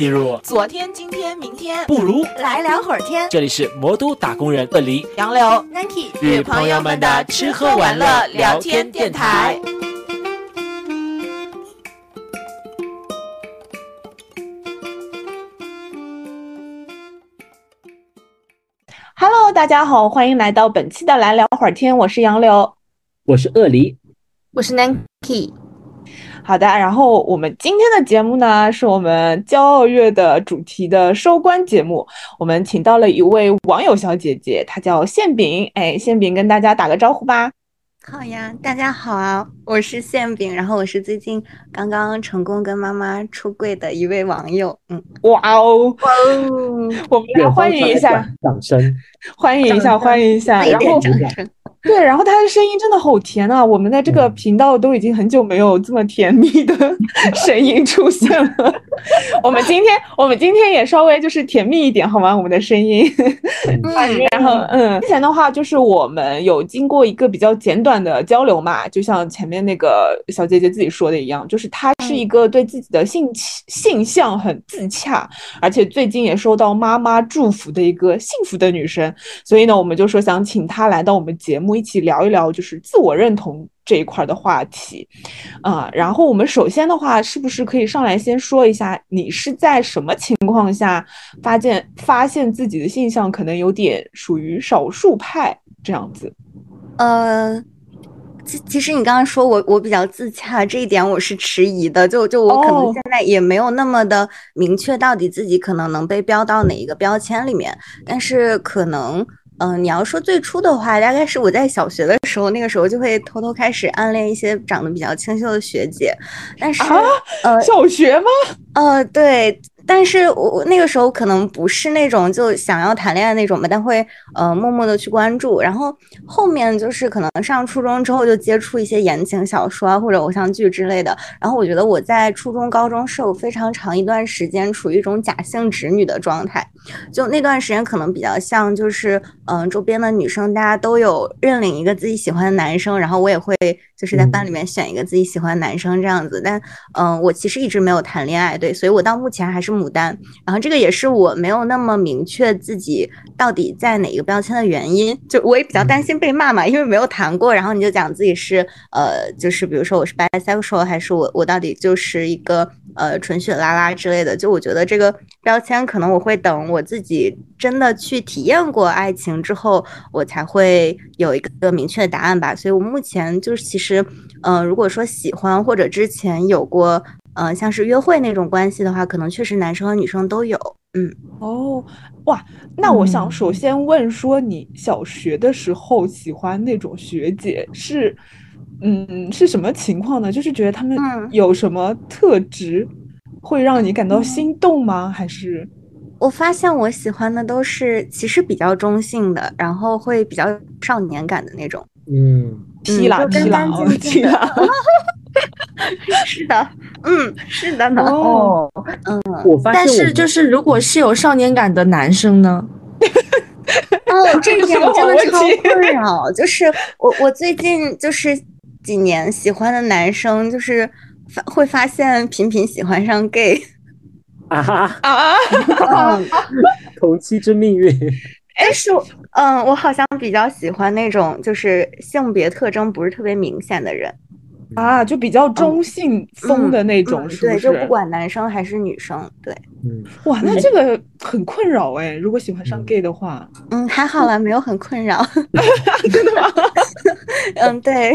进入。昨天、今天、明天，不如。来聊会儿天。这里是魔都打工人鳄梨杨柳、Nike 与朋友们的吃喝玩乐聊天电台。Hello，大家好，欢迎来到本期的来聊会儿天，我是杨柳。我是鳄梨，我是 Nike，好的，然后我们今天的节目呢，是我们骄傲月的主题的收官节目。我们请到了一位网友小姐姐，她叫馅饼。哎，馅饼跟大家打个招呼吧。好呀，大家好啊，我是馅饼，然后我是最近刚刚成功跟妈妈出柜的一位网友，嗯，哇哦，哇哦，我们来欢迎一下，掌声，欢迎一下，欢迎一下。一点然后掌声，对，然后她的声音真的好甜啊！我们在这个嗯频道都已经很久没有这么甜蜜的 声音出现了。我们今天，我们今天也稍微就是甜蜜一点，好吗？我们的声音。嗯，然后，嗯，之前的话就是我们有经过一个比较简短的交流嘛，就像前面那个小姐姐自己说的一样，就是她是一个对自己的性气性向很自洽，而且最近也收到妈妈祝福的一个幸福的女生。所以呢，我们就说想请她来到我们节目一起聊一聊，就是自我认同这一块的话题。啊、然后我们首先的话，是不是可以上来先说一下，你是在什么情况下发现发现自己的性向可能有点属于少数派这样子？呃。其其实你刚刚说我我比较自洽这一点我是迟疑的，就就我可能哦现在也没有那么的明确到底自己可能能被标到哪一个标签里面，但是可能嗯、你要说最初的话，大概是我在小学的时候，那个时候就会偷偷开始暗恋一些长得比较清秀的学姐，但是、啊呃小学吗？呃，对，但是我我那个时候可能不是那种就想要谈恋爱那种吧，但会呃默默的去关注，然后后面就是可能上初中之后就接触一些言情小说啊或者偶像剧之类的，然后我觉得我在初中、高中是有非常长一段时间处于一种假性直女的状态，就那段时间可能比较像就是嗯、呃周边的女生大家都有认领一个自己喜欢的男生，然后我也会就是在班里面选一个自己喜欢的男生这样子，但嗯、呃我其实一直没有谈恋爱，对，所以我到目前还是牡丹。然后这个也是我没有那么明确自己到底在哪个标签的原因，就我也比较担心被骂嘛，因为没有谈过，然后你就讲自己是呃，就是比如说我是 bisexual，还是我我到底就是一个呃纯血拉拉之类的，就我觉得这个标签可能我会等我自己真的去体验过爱情之后，我才会有一个明确的答案吧。所以我目前就是其实，呃，如果说喜欢或者之前有过。呃，像是约会那种关系的话，可能确实男生和女生都有。嗯，哦，哇，那我想嗯首先问说，你小学的时候喜欢那种学姐是，嗯，是什么情况呢？就是觉得他们嗯有什么特质会让你感到心动吗？还是？我发现我喜欢的都是其实比较中性的，然后会比较少年感的那种。嗯，踢啦就干踢啦干哦净净的踢啦！是的，嗯，是的呢。哦，嗯，我发现但是就是如果是有少年感的男生呢？哦，这一点我真的超困扰。就是我，我最近就是几年喜欢的男生，就是发会发现频频喜欢上 gay。啊哈，啊，嗯，同期之命运，但是我，嗯，我好像比较喜欢那种就是性别特征不是特别明显的人。啊，就比较中性风的那种，嗯，是不是？对就不管男生还是女生，对，嗯，哇，那这个很困扰哎。如果喜欢上嗯 gay 的话，嗯，还好啦，没有很困扰。真的吗？嗯，对，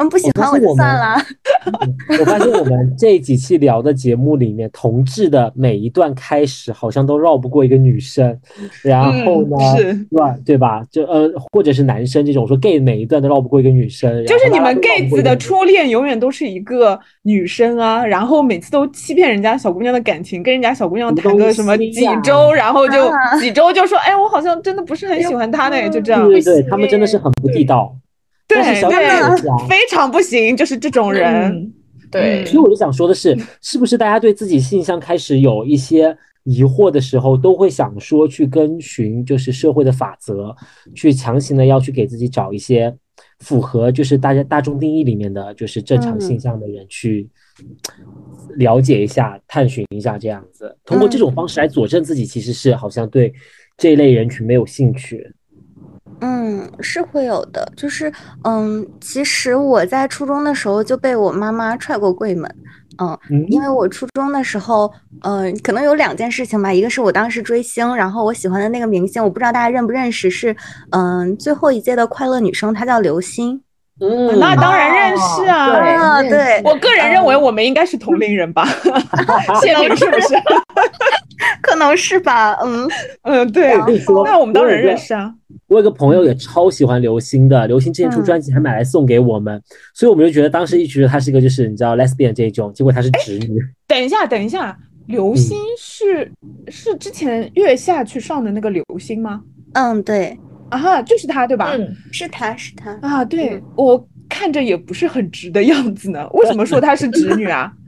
嗯，不喜欢我算了。我发现我们这几期聊的节目里面，同志的每一段开始好像都绕不过一个女生，然后呢，嗯是对吧？对吧？就呃，或者是男生这种说 gay 每一段都绕不过一个女生，就是你们 gay 子的初恋永远都是一个女生啊，然后每次都欺骗人家小姑娘的感情，跟人家小姑娘谈个什么几周，然后就啊几周就说，哎，我好像真的不是很喜欢她呢，就这样。对对对，他们真的是很不地道。但是对小姐对，非常不行，就是这种人。嗯。对。所以我就想说的是，是不是大家对自己性向开始有一些疑惑的时候，都会想说去跟循就是社会的法则，去强行的要去给自己找一些符合就是大家大众定义里面的就是正常性向的人去了解一下、探寻一下这样子，通过这种方式来佐证自己其实是好像对这一类人群没有兴趣。嗯，是会有的，就是嗯，其实我在初中的时候就被我妈妈踹过柜门。嗯，因为我初中的时候，嗯，可能有两件事情吧。一个是我当时追星，然后我喜欢的那个明星，我不知道大家认不认识，是嗯最后一届的快乐女生，她叫刘星。嗯，那当然认识啊。对，我个人认为我们应该是同龄人吧？谢明是不是？可能是吧。嗯嗯，对。那我们当然认识啊。我有个朋友也超喜欢刘星的，刘星之前出专辑还买来送给我们，所以我们就觉得当时一直觉得他是一个就是你知道 lesbian 这种，结果他是直女。等一下，等一下，刘星是是之前月下去上的那个刘星吗？嗯，对，啊，就是他对吧？嗯，是他是他啊，对我看着也不是很直的样子呢，为什么说她是直女啊？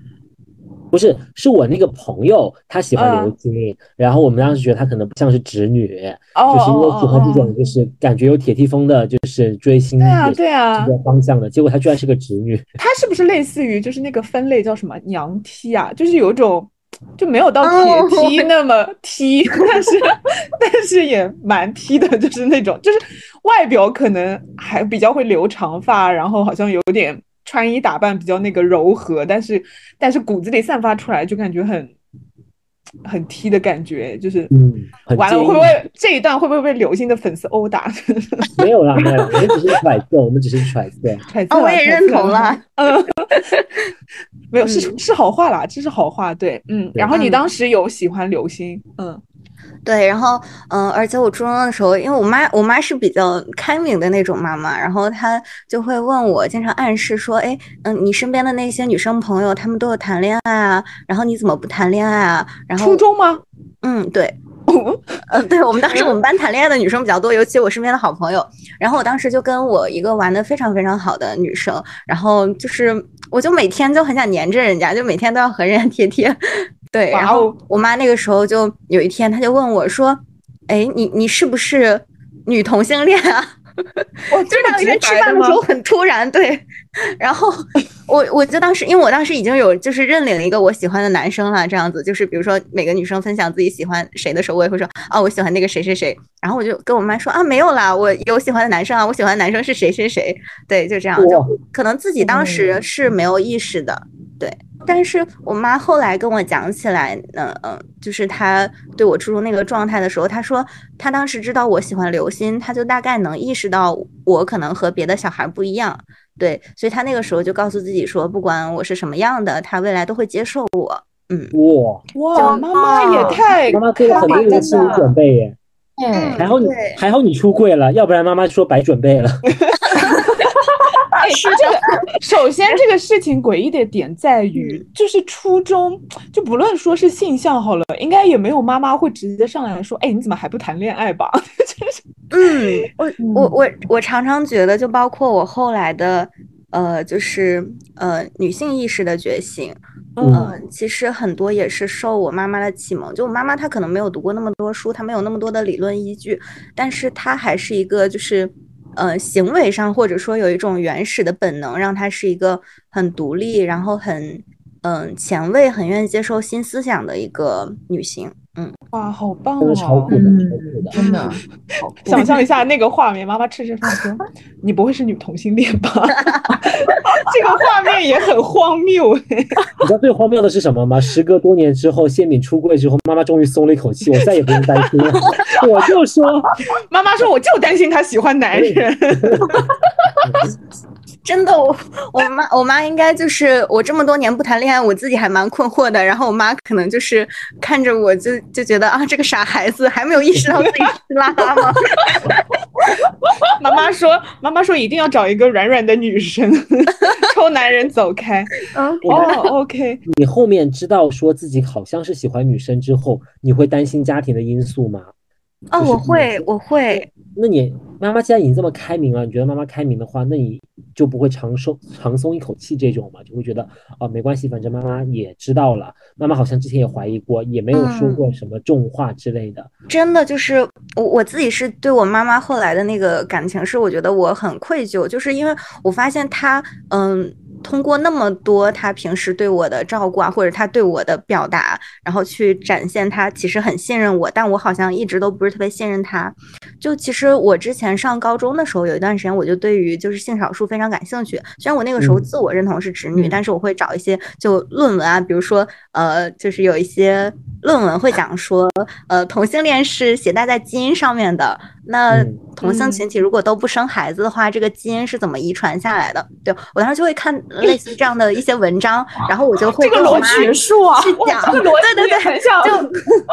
不是，是我那个朋友，他喜欢刘晶，然后我们当时觉得他可能不像是直女，就是因为喜欢这种就是感觉有铁梯风的，就是追星对啊对啊这个方向的，结果他居然是个直女。他是不是类似于就是那个分类叫什么娘梯啊？就是有一种就没有到铁梯那么梯，但是 但是也蛮梯的，就是那种就是外表可能还比较会留长发，然后好像有点。穿衣打扮比较那个柔和，但是但是骨子里散发出来就感觉很很 T 的感觉，就是嗯，完了会不会这一段会不会被刘星的粉丝殴打？没有啦，没有，我们只是揣测，我们只是揣测。揣测，我也认同了。嗯，没有，是是好话啦，这是好话，对，嗯。然后你当时有喜欢刘星，嗯。对，然后嗯，而且我初中的时候，因为我妈我妈是比较开明的那种妈妈，然后她就会问我，经常暗示说，哎，嗯，你身边的那些女生朋友，她们都有谈恋爱啊，然后你怎么不谈恋爱啊？然后初中吗？嗯，对，呃，对我们当时我们班谈恋爱的女生比较多，尤其我身边的好朋友，然后我当时就跟我一个玩的非常非常好的女生，然后就是我就每天就很想黏着人家，就每天都要和人家贴贴。对，然后我妈那个时候就有一天，她就问我说：“哎，你你是不是女同性恋啊？”我 就两个人吃饭的时候很突然，对。然后我我就当时，因为我当时已经有就是认领了一个我喜欢的男生了，这样子就是比如说每个女生分享自己喜欢谁的时候，我也会说啊，我喜欢那个谁谁谁。然后我就跟我妈说啊，没有啦，我有喜欢的男生啊，我喜欢的男生是谁谁谁。对，就这样，就可能自己当时是没有意识的，对。但是我妈后来跟我讲起来，嗯嗯，就是她对我初中那个状态的时候，她说她当时知道我喜欢刘鑫，她就大概能意识到我可能和别的小孩不一样，对，所以他那个时候就告诉自己说，不管我是什么样的，他未来都会接受我。嗯，哇哇，妈妈也太妈妈做了很多的心理准备耶，嗯，还好你还好你出柜了，要不然妈妈说白准备了。是这个，首先这个事情诡异的点在于，就是初中就不论说是性向好了，应该也没有妈妈会直接上来说，哎，你怎么还不谈恋爱吧？嗯，我我我我常常觉得，就包括我后来的，呃，就是呃女性意识的觉醒，嗯，其实很多也是受我妈妈的启蒙。就我妈妈她可能没有读过那么多书，她没有那么多的理论依据，但是她还是一个就是。呃，行为上或者说有一种原始的本能，让她是一个很独立，然后很嗯前卫，很愿意接受新思想的一个女性。嗯，哇，好棒哦！超酷的，真的。想象一下那个画面，妈妈吃吃饭说：“ 你不会是女同性恋吧？” 这个画面也很荒谬。你知道最荒谬的是什么吗？时隔多年之后，谢敏出柜之后，妈妈终于松了一口气，我再也不用担心了。我就说，妈妈说，我就担心他喜欢男人。真的，我我妈我妈应该就是我这么多年不谈恋爱，我自己还蛮困惑的。然后我妈可能就是看着我就就觉得啊，这个傻孩子还没有意识到自己是拉拉吗？妈妈说，妈妈说一定要找一个软软的女生，臭男人走开。嗯，哦，OK。你后面知道说自己好像是喜欢女生之后，你会担心家庭的因素吗？哦，我会，我会。那你妈妈既然已经这么开明了，你觉得妈妈开明的话，那你就不会长松长松一口气这种嘛？就会觉得哦，没关系，反正妈妈也知道了。妈妈好像之前也怀疑过，也没有说过什么重话之类的。真的就是我我自己是对我妈妈后来的那个感情，是我觉得我很愧疚，就是因为我发现她嗯。通过那么多他平时对我的照顾啊，或者他对我的表达，然后去展现他其实很信任我，但我好像一直都不是特别信任他。就其实我之前上高中的时候，有一段时间我就对于就是性少数非常感兴趣。虽然我那个时候自我认同是直女，但是我会找一些就论文啊，比如说呃，就是有一些论文会讲说，呃，同性恋是携带在基因上面的。那同性群体如果都不生孩子的话，这个基因是怎么遗传下来的？对我当时就会看 类似这样的一些文章，然后我就会跟我妈学术啊，去讲，对对对，就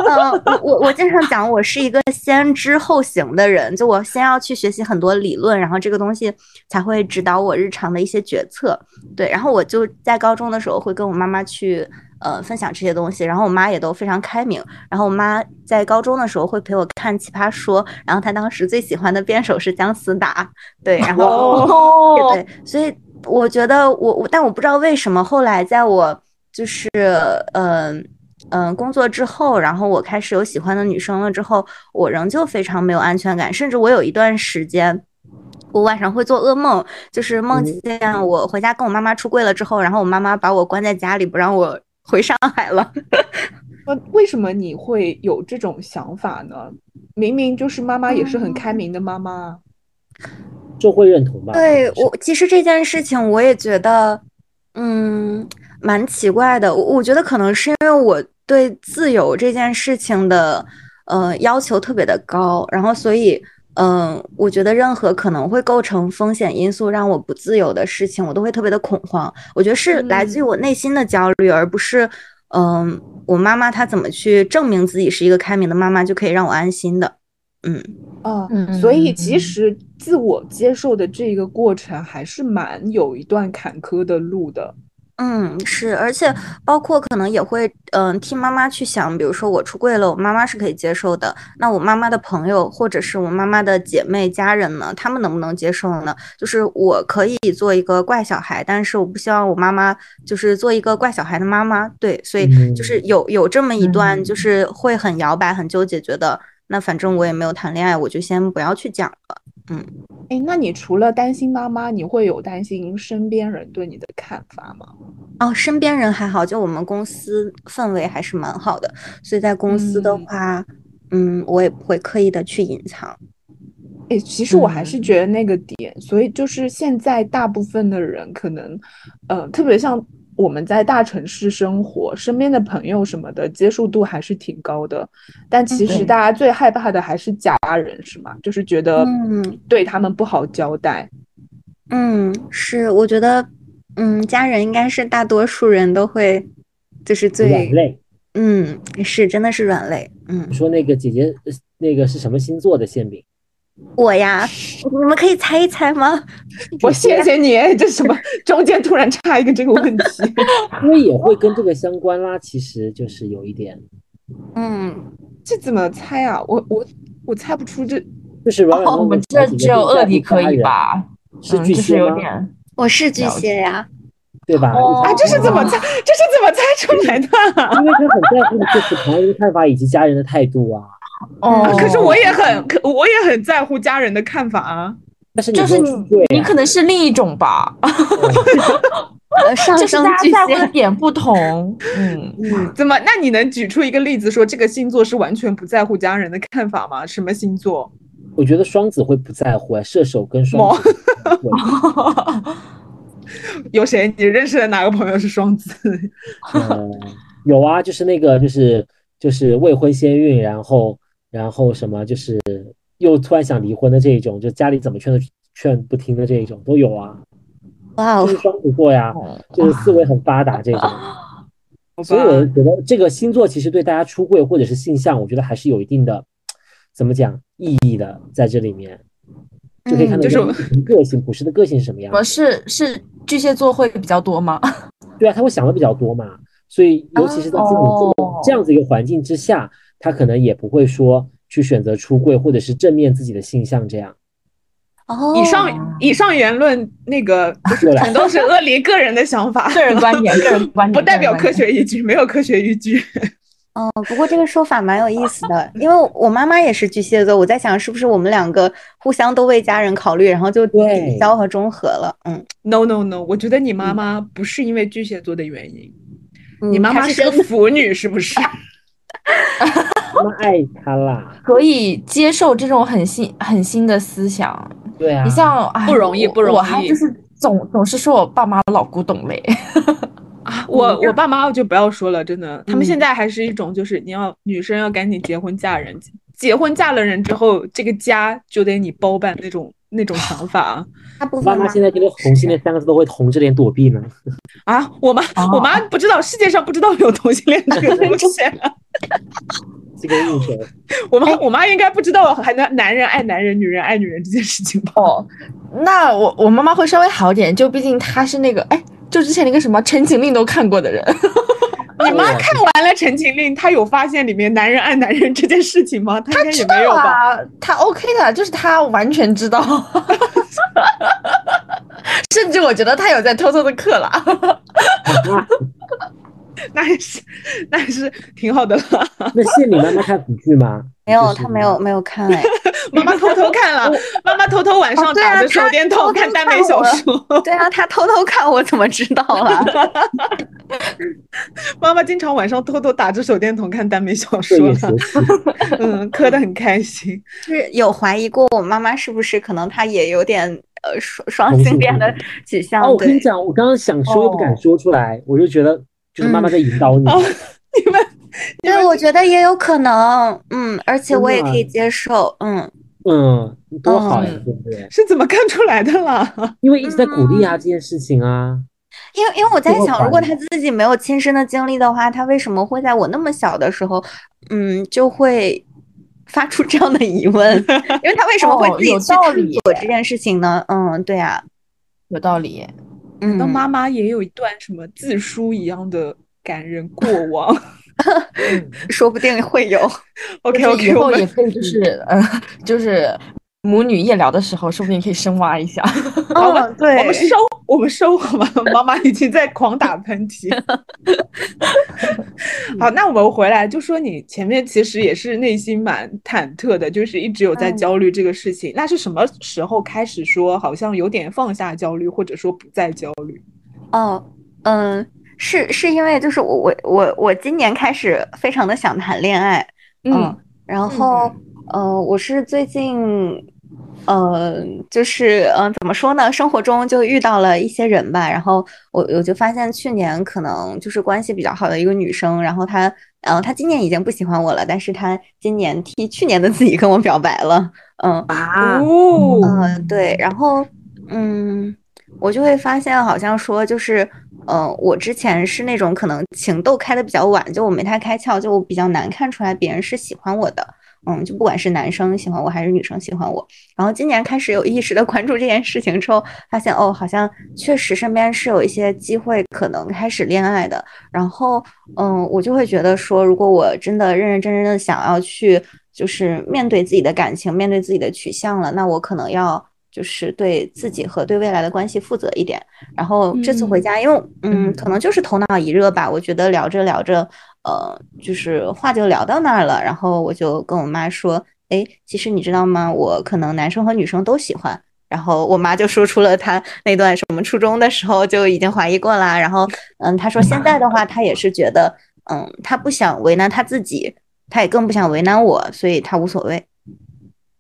呃，我我我经常讲，我是一个先知后行的人，就我先要去学习很多理论，然后这个东西才会指导我日常的一些决策。对，然后我就在高中的时候会跟我妈妈去。呃，分享这些东西，然后我妈也都非常开明。然后我妈在高中的时候会陪我看《奇葩说》，然后她当时最喜欢的辩手是姜思达，对，然后对，所以我觉得我我，但我不知道为什么后来在我就是嗯嗯工作之后，然后我开始有喜欢的女生了之后，我仍旧非常没有安全感，甚至我有一段时间，我晚上会做噩梦，就是梦见我回家跟我妈妈出柜了之后，然后我妈妈把我关在家里不让我。回上海了，那 为什么你会有这种想法呢？明明就是妈妈也是很开明的妈妈，就会认同吧？对我，其实这件事情我也觉得，嗯，蛮奇怪的。我我觉得可能是因为我对自由这件事情的，呃，要求特别的高，然后所以。嗯，我觉得任何可能会构成风险因素让我不自由的事情，我都会特别的恐慌。我觉得是来自于我内心的焦虑，而不是，嗯，我妈妈她怎么去证明自己是一个开明的妈妈就可以让我安心的。嗯，啊，所以其实自我接受的这个过程还是蛮有一段坎坷的路的。嗯，是，而且包括可能也会，嗯，替妈妈去想，比如说我出柜了，我妈妈是可以接受的，那我妈妈的朋友或者是我妈妈的姐妹家人呢，他们能不能接受呢？就是我可以做一个怪小孩，但是我不希望我妈妈就是做一个怪小孩的妈妈，对，所以就是有有这么一段，就是会很摇摆、很纠结，觉得那反正我也没有谈恋爱，我就先不要去讲了。嗯，哎，那你除了担心妈妈，你会有担心身边人对你的看法吗？哦，身边人还好，就我们公司氛围还是蛮好的，所以在公司的话，嗯，我也不会刻意的去隐藏。哎，其实我还是觉得那个点，所以就是现在大部分的人可能，呃，特别像。我们在大城市生活，身边的朋友什么的接受度还是挺高的，但其实大家最害怕的还是家人，是吗？就是觉得嗯对他们不好交代。嗯，是，我觉得，嗯，家人应该是大多数人都会，就是最软肋。嗯，是，真的是软肋。嗯，你说那个姐姐，那个是什么星座的馅饼？我呀，你们可以猜一猜吗？我谢谢你，这什么 中间突然插一个这个问题，因为也会跟这个相关啦。其实就是有一点，嗯，这怎么猜啊？我我我猜不出，这就是我们这只有二弟可以吧？是巨蟹吗？我是巨蟹呀，对吧？啊，这是怎么猜？这是怎么猜出来的？因为他很在乎就是朋友的看法以及家人的态度啊。哦，可是我也很，可我也很在乎家人的看法啊。但是就是你，你可能是另一种吧。就是大家在乎的点不同。嗯嗯，怎么？那你能举出一个例子，说这个星座是完全不在乎家人的看法吗？什么星座？我觉得双子会不在乎，射手跟双子。有谁？你认识的哪个朋友是双子？嗯，有啊，就是那个，就是就是未婚先孕，然后。然后什么就是又突然想离婚的这一种，就家里怎么劝都劝不听的这一种都有啊。哇，就是双子座呀，就是思维很发达这种。所以我觉得这个星座其实对大家出柜或者是性向，我觉得还是有一定的怎么讲意义的在这里面，就可以看到就是个性，普世的个性是什么样。是是巨蟹座会比较多吗？对啊，他会想的比较多嘛。所以尤其是在这种这样子一个环境之下。他可能也不会说去选择出柜，或者是正面自己的性向这样。哦，以上以上言论那个全都是恶离个人的想法、个人观点、个人观点，不代表科学依据，没有科学依据。哦，不过这个说法蛮有意思的，因为我妈妈也是巨蟹座，我在想是不是我们两个互相都为家人考虑，然后就抵消和中和了。嗯，no no no，我觉得你妈妈不是因为巨蟹座的原因，嗯你妈妈是个腐女是不是？妈妈爱他啦，可以接受这种很新很新的思想。对啊，你像哎不容易不容易我还就是总总是说我爸妈老古董嘞。啊，我我爸妈就不要说了，真的，他们现在还是一种就是你要女生要赶紧结婚嫁人，结婚嫁了人之后，这个家就得你包办那种那种想法啊。大部分妈妈现在听到同性恋三个字都会红着脸躲避呢。啊，我妈、我妈不知道世界上不知道有同性恋这个东西，这个应酬，我妈我妈应该不知道还能男人爱男人，女人爱女人这件事情吧？哦，那我我妈妈会稍微好点，就毕竟她是那个哎，就之前那个什么《陈情令》都看过的人。你妈看完了《陈情令》，她有发现里面男人爱男人这件事情吗？她应该也没有吧？啊，她 OK 的，就是她完全知道，甚至我觉得她有在偷偷的刻了。那也是，那也是挺好的了。那谢你妈妈看腐剧吗？没有，就是他没有没有看哎。妈妈偷偷看了，妈妈偷偷晚上打着手电筒看耽美小说。对啊，她偷偷看，我怎么知道了？妈妈经常晚上偷偷打着手电筒看耽美小说。嗯，磕的很开心。是有怀疑过我妈妈是不是可能她也有点呃双双性性恋的恋取向？哦，我跟你讲，我刚刚想说又不敢说出来，我就觉得就是妈妈在引导你。哦 你们 对，我觉得也有可能，嗯，而且我也可以接受，嗯，嗯，多好呀，嗯对不对？是怎么看出来的了？因为一直在鼓励啊这件事情啊。因为因为我在想，如果他自己没有亲身的经历的话，他为什么会在我那么小的时候，嗯，就会发出这样的疑问？因为他为什么会自己去探索这件事情呢？嗯，对啊，有道理，嗯，那妈妈也有一段什么自书一样的感人过往。说不定会有。OK OK，我也可以就是呃，就是母女夜聊的时候，说不定可以深挖一下。对，我们收，我们收好吗？妈妈已经在狂打喷嚏。好，那我们回来就说你前面其实也是内心蛮忐忑的，就是一直有在嗯焦虑这个事情。那是什么时候开始说好像有点放下焦虑，或者说不再焦虑？哦，嗯，是是因为就是我我我我今年开始非常的想谈恋爱，嗯，然后呃，我是最近呃，就是嗯、呃，怎么说呢？生活中就遇到了一些人吧，然后我我就发现去年可能就是关系比较好的一个女生，然后她呃，她今年已经不喜欢我了，但是她今年替去年的自己跟我表白了，嗯啊，哦，嗯，对，然后嗯，我就会发现好像说就是。嗯、呃，我之前是那种可能情窦开的比较晚，就我没太开窍，就我比较难看出来别人是喜欢我的。嗯，就不管是男生喜欢我还是女生喜欢我，然后今年开始有意识的关注这件事情之后，发现哦，好像确实身边是有一些机会可能开始恋爱的。然后嗯，我就会觉得说，如果我真的认认真真的想要去就是面对自己的感情，面对自己的取向了，那我可能要。就是对自己和对未来的关系负责一点。然后这次回家，因为嗯，可能就是头脑一热吧，我觉得聊着聊着，呃，就是话就聊到那儿了。然后我就跟我妈说：“哎，其实你知道吗？我可能男生和女生都喜欢。”然后我妈就说出了她那段什么初中的时候就已经怀疑过啦。然后嗯，她说现在的话，她也是觉得嗯，她不想为难她自己，她也更不想为难我，所以她无所谓。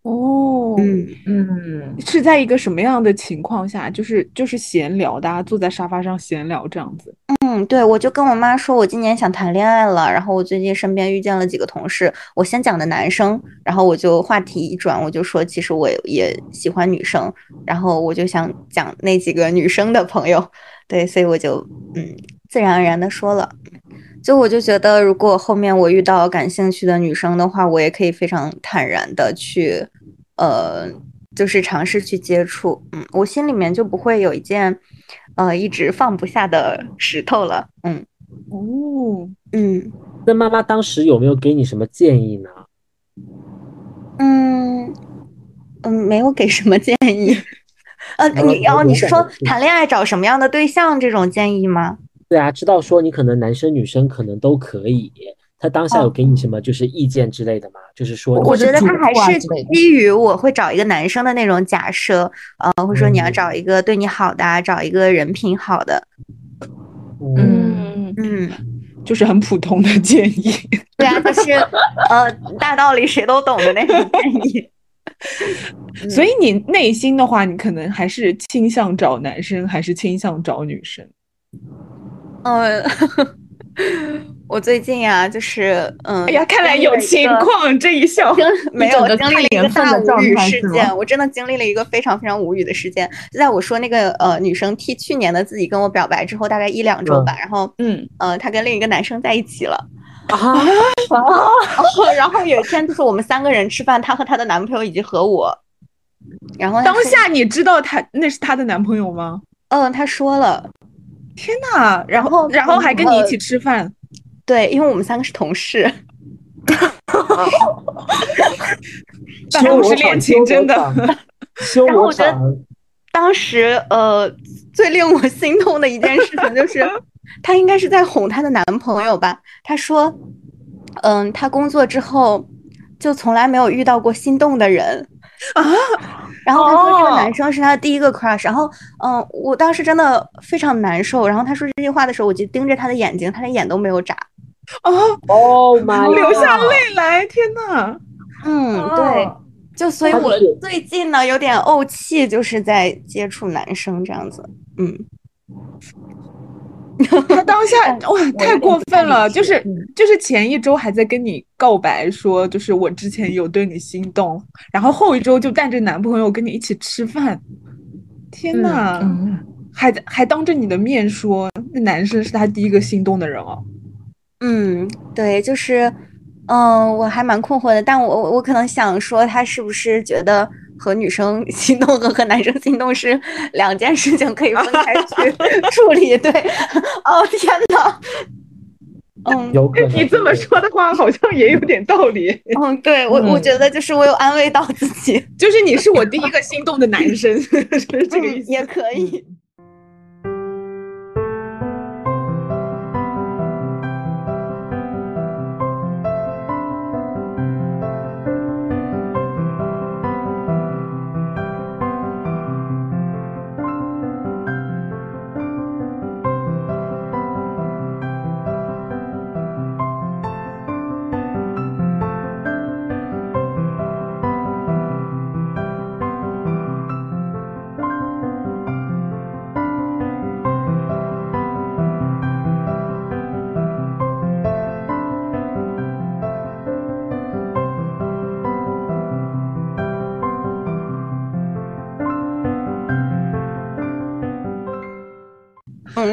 哦，嗯嗯，是在一个什么样的情况下？就是就是闲聊，大家坐在沙发上闲聊这样子。嗯，对，我就跟我妈说，我今年想谈恋爱了。然后我最近身边遇见了几个同事，我先讲的男生，然后我就话题一转，我就说其实我也喜欢女生，然后我就想讲那几个女生的朋友，对，所以我就嗯自然而然的说了。就我就觉得，如果后面我遇到感兴趣的女生的话，我也可以非常坦然的去，呃，就是尝试去接触。嗯，我心里面就不会有一件，呃，一直放不下的石头了。嗯，哦，嗯那妈妈当时有没有给你什么建议呢？嗯嗯，没有给什么建议。呃，你哦，你是说谈恋爱找什么样的对象这种建议吗？对啊，知道说你可能男生女生可能都可以，他当下有给你什么就是意见之类的吗？就是说，我觉得他还是基于我会找一个男生的那种假设，呃，会说你要找一个对你好的啊，找一个人品好的，嗯，嗯，嗯，就是很普通的建议。对啊，就是呃大道理谁都懂的那种建议。所以你内心的话，你可能还是倾向找男生，还是倾向找女生？呃，我最近啊，就是嗯，哎呀，看来有情况，这一笑。没有经历了一个大无语事件，我真的经历了一个非常非常无语的事件。就在我说那个呃女生替去年的自己跟我表白之后，大概一两周吧，然后嗯，呃她跟另一个男生在一起了。啊，然 后然后有一天就是我们三个人吃饭，她和她的男朋友以及和我，然后当下你知道她那是她的男朋友吗？嗯她说了，天呐，然后然后还跟你一起吃饭，对，因为我们三个是同事。办公室恋情真的。修然后我觉得当时呃，最令我心痛的一件事情就是，她应该是在哄她的男朋友吧。她说，嗯，她工作之后就从来没有遇到过心动的人啊。然后他说这个哦男生是他的第一个 crush，然后嗯，我当时真的非常难受。然后他说这句话的时候，我就盯着他的眼睛，他的眼都没有眨。哦，Oh 流下泪来，天呐！嗯，对，就所以我最近呢有点怄气，就是在接触男生这样子。嗯。他当下哇，太过分了！就是嗯就是前一周还在跟你告白说，就是我之前有对你心动，然后后一周就带着男朋友跟你一起吃饭，天呐，嗯，还还当着你的面说那男生是他第一个心动的人哦。嗯，对，就是，嗯，我还蛮困惑的，但我我我可能想说，他是不是觉得和女生心动和和男生心动是两件事情，可以分开去 处理？对，哦天呐，嗯有可能你这么说的话，好像也有点道理。嗯，对我我觉得就是我有安慰到自己，就是你是我第一个心动的男生，是这个意思。嗯也可以。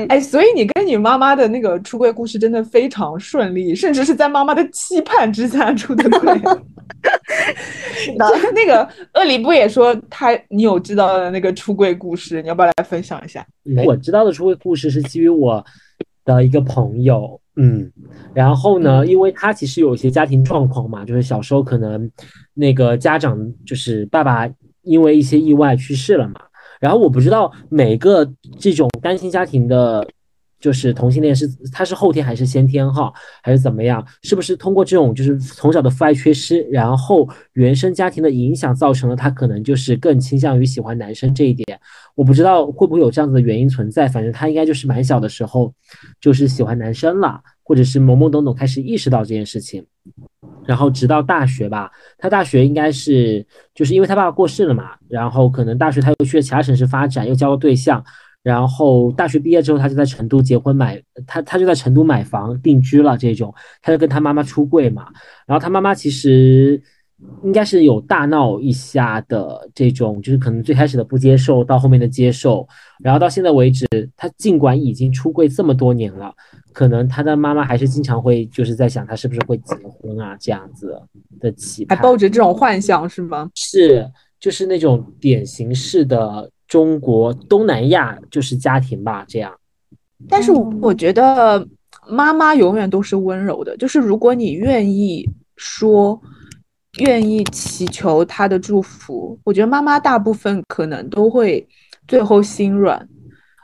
哎，所以你跟你妈妈的那个出柜故事真的非常顺利，甚至是在妈妈的期盼之下出的柜。是的，那个鳄梨不也说他你有知道的那个出柜故事，你要不要来分享一下？我知道的出柜故事是基于我的一个朋友，嗯，然后呢，因为他其实有一些家庭状况嘛，就是小时候可能那个家长就是爸爸因为一些意外去世了嘛，然后我不知道每个这种单亲家庭的。就是同性恋是他是后天还是先天哈，还是怎么样？是不是通过这种就是从小的父爱缺失，然后原生家庭的影响，造成了他可能就是更倾向于喜欢男生这一点？我不知道会不会有这样子的原因存在，反正他应该就是蛮小的时候就是喜欢男生了，或者是懵懵懂懂开始意识到这件事情，然后直到大学吧，他大学应该是就是因为他爸爸过世了嘛，然后可能大学他又去了其他城市发展，又交了对象，然后大学毕业之后他就在成都结婚买他他就在成都买房定居了这种，他就跟他妈妈出柜嘛，然后他妈妈其实。应该是有大闹一下的这种，就是可能最开始的不接受，到后面的接受，然后到现在为止，他尽管已经出柜这么多年了，可能他的妈妈还是经常会就是在想他是不是会结婚啊这样子的期盼还，抱着这种幻想是吗？是就是那种典型式的中国东南亚就是家庭吧这样，但是我我觉得妈妈永远都是温柔的，就是如果你愿意说，愿意祈求他的祝福，我觉得妈妈大部分可能都会最后心软。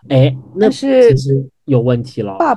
哎，那是其实有问题了，爸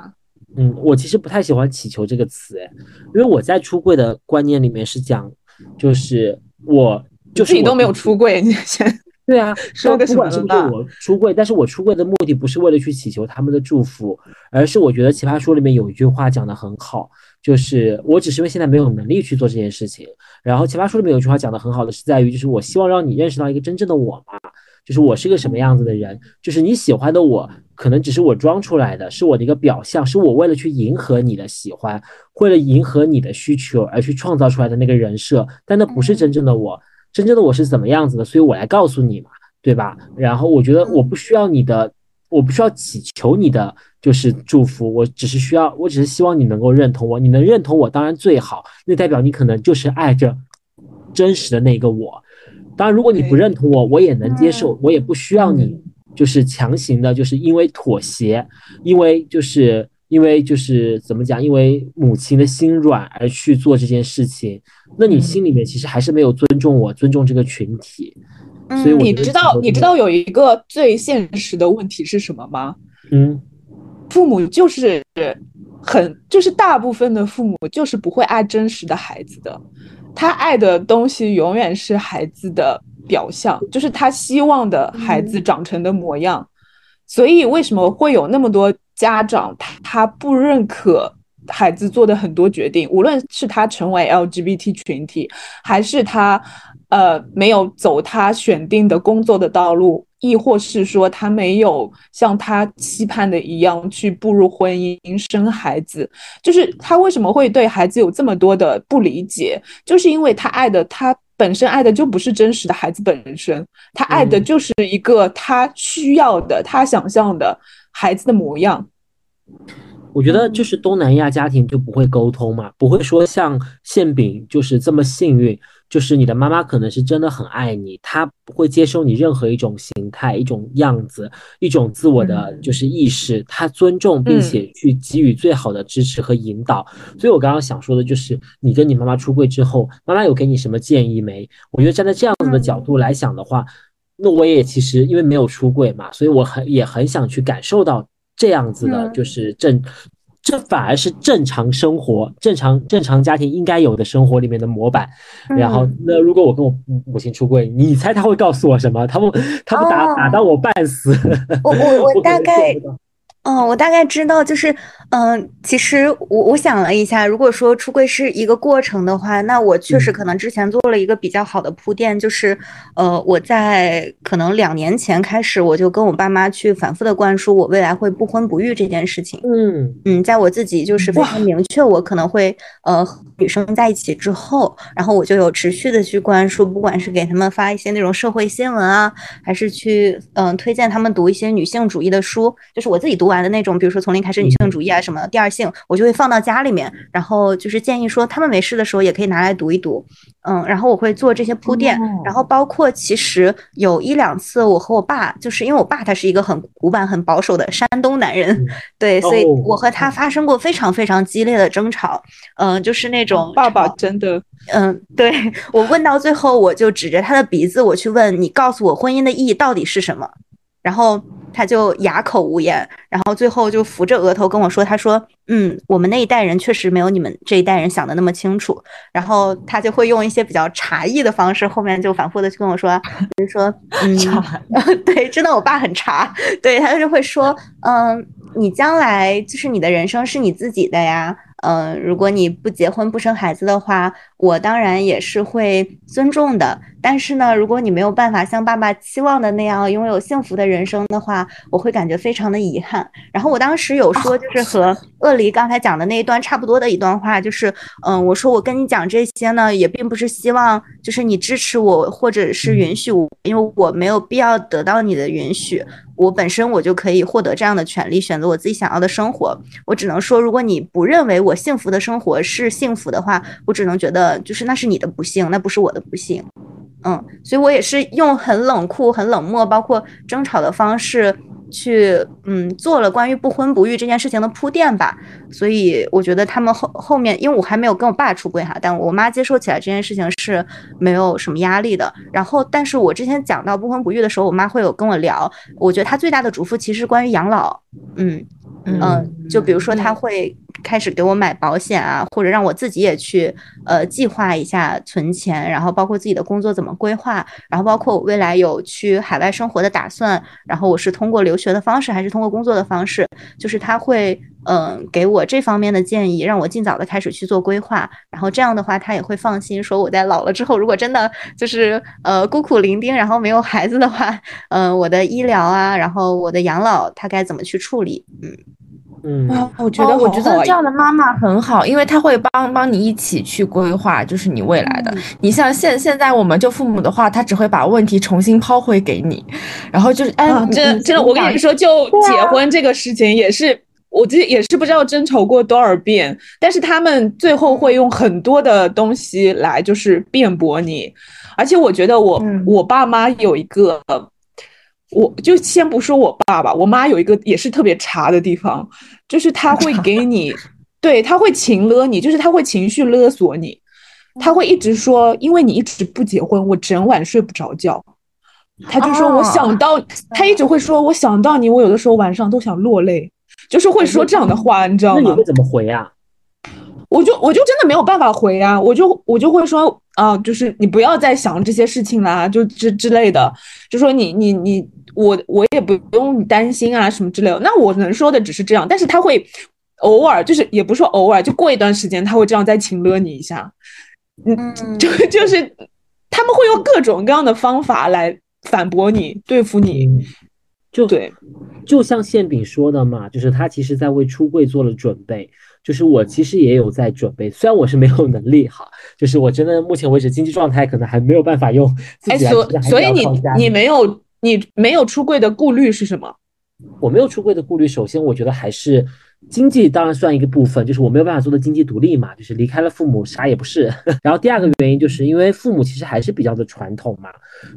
嗯，我其实不太喜欢祈求这个词，哎，因为我在出柜的观念里面是讲，就是我就是自己都没有出柜，你先对啊，不管是不是我出柜，但是我出柜的目的不是为了去祈求他们的祝福，而是我觉得《奇葩说》里面有一句话讲的很好，就是我只是因为现在没有能力去做这件事情。然后《奇葩说》里面有句话讲的很好的是在于，就是我希望让你认识到一个真正的我嘛。就是我是个什么样子的人，就是你喜欢的我，可能只是我装出来的，是我的一个表象，是我为了去迎合你的喜欢，为了迎合你的需求而去创造出来的那个人设，但那不是真正的我，真正的我是怎么样子的，所以我来告诉你嘛，对吧？然后我觉得我不需要你的，我不需要祈求你的就是祝福，我只是需要，我只是希望你能够认同我，你能认同我当然最好，那代表你可能就是爱着真实的那个我。当然，如果你不认同我，我也能接受，我也不需要你，就是强行的，就是因为妥协，因为就是因为就是怎么讲，因为母亲的心软而去做这件事情，那你心里面其实还是没有尊重我，尊重这个群体。所以你知道，你知道有一个最现实的问题是什么吗？嗯，父母就是很，就是大部分的父母就是不会爱真实的孩子的。他爱的东西永远是孩子的表象，就是他希望的孩子长成的模样。所以为什么会有那么多家长他他不认可孩子做的很多决定，无论是他成为 LGBT 群体，还是他呃没有走他选定的工作的道路。亦或是说他没有像他期盼的一样去步入婚姻生孩子，就是他为什么会对孩子有这么多的不理解？就是因为他爱的他本身爱的就不是真实的孩子本身，他爱的就是一个他需要的、他想象的孩子的模样。我觉得就是东南亚家庭就不会沟通嘛，不会说像馅饼就是这么幸运。就是你的妈妈可能是真的很爱你，她不会接受你任何一种形态、一种样子、一种自我的就是意识，她尊重并且去给予最好的支持和引导。所以我刚刚想说的就是，你跟你妈妈出柜之后，妈妈有给你什么建议没？我觉得站在这样子的角度来想的话，那我也其实因为没有出柜嘛，所以我很也很想去感受到这样子的，就是正。这反而是正常生活、正常正常家庭应该有的生活里面的模板。然后，那如果我跟我母亲出柜，你猜他会告诉我什么？他不，他不打打到我半死。我我 我大概。嗯，我大概知道，就是，嗯，其实我我想了一下，如果说出柜是一个过程的话，那我确实可能之前做了一个比较好的铺垫，就是，呃，我在可能两年前开始，我就跟我爸妈去反复的灌输我未来会不婚不育这件事情。嗯嗯，在我自己就是非常明确我可能会呃和女生在一起之后，然后我就有持续的去灌输，不管是给他们发一些那种社会新闻啊，还是去嗯推荐他们读一些女性主义的书，就是我自己读完。的那种，比如说从零开始女性主义啊什么第二性，我就会放到家里面，然后就是建议说他们没事的时候也可以拿来读一读，嗯，然后我会做这些铺垫，然后包括其实有一两次我和我爸，就是因为我爸他是一个很古板、很保守的山东男人，对，所以我和他发生过非常非常激烈的争吵，嗯，就是那种爸爸真的，嗯，对我问到最后，我就指着他的鼻子，我去问你，告诉我婚姻的意义到底是什么，然后。他就哑口无言，然后最后就扶着额头跟我说：“他说，嗯，我们那一代人确实没有你们这一代人想的那么清楚。”然后他就会用一些比较茶艺的方式，后面就反复的去跟我说，就说：“嗯，对，真的，我爸很茶，对他就会说，嗯，你将来就是你的人生是你自己的呀。”嗯，如果你不结婚不生孩子的话，我当然也是会尊重的。但是呢，如果你没有办法像爸爸期望的那样拥有幸福的人生的话，我会感觉非常的遗憾。然后我当时有说，就是和鳄梨刚才讲的那一段差不多的一段话，就是嗯，我说我跟你讲这些呢，也并不是希望就是你支持我或者是允许我，因为我没有必要得到你的允许。我本身我就可以获得这样的权利，选择我自己想要的生活。我只能说，如果你不认为我幸福的生活是幸福的话，我只能觉得就是那是你的不幸，那不是我的不幸。嗯，所以我也是用很冷酷、很冷漠，包括争吵的方式。去嗯做了关于不婚不育这件事情的铺垫吧，所以我觉得他们后后面，因为我还没有跟我爸出柜哈，但我妈接受起来这件事情是没有什么压力的。然后，但是我之前讲到不婚不育的时候，我妈会有跟我聊，我觉得她最大的嘱咐其实关于养老，嗯，嗯，就比如说他会开始给我买保险啊，或者让我自己也去呃计划一下存钱，然后包括自己的工作怎么规划，然后包括我未来有去海外生活的打算，然后我是通过留学的方式还是通过工作的方式，就是他会嗯给我这方面的建议，让我尽早的开始去做规划，然后这样的话他也会放心，说我在老了之后，如果真的就是呃孤苦伶仃，然后没有孩子的话，嗯，我的医疗啊，然后我的养老他该怎么去处理，嗯。嗯，啊，我觉得哦我觉得这样的妈妈很好，因为她会帮帮你一起去规划，就是你未来的。你像现现在我们就父母的话，他只会把问题重新抛回给你，然后就是哎，啊，你真真的，我跟你，说，就结婚这个事情也是，我记得也是不知道争吵过多少遍，但是他们最后会用很多的东西来就是辩驳你，而且我觉得我、嗯我爸妈有一个。我就先不说我爸吧，我妈有一个也是特别茶的地方，就是他会 给你，对，他会情勒你，就是他会情绪勒索你，他会一直说，因为你一直不结婚，我整晚睡不着觉。他就说，我想到，他一直会说，我想到你，我有的时候晚上都想落泪，就是会说这样的话，你知道吗那你会？怎么回啊？我就我就真的没有办法回啊，我就我就会说啊，就是你不要再想这些事情啦，就之之类的，就说你你你我我也不用你担心啊什么之类的。那我能说的只是这样，但是他会偶尔就是也不是说偶尔，就过一段时间他会这样再请了你一下，嗯，就就是他们会用各种各样的方法来反驳你、对付你。嗯，就对，就像馅饼说的嘛，就是他其实在为出柜做了准备。就是我其实也有在准备，虽然我是没有能力哈，就是我真的目前为止经济状态可能还没有办法用自哎，己来所所以你你没有你没有出柜的顾虑是什么？我没有出柜的顾虑，首先我觉得还是经济当然算一个部分，就是我没有办法做到经济独立嘛，就是离开了父母啥也不是。然后第二个原因就是因为父母其实还是比较的传统嘛，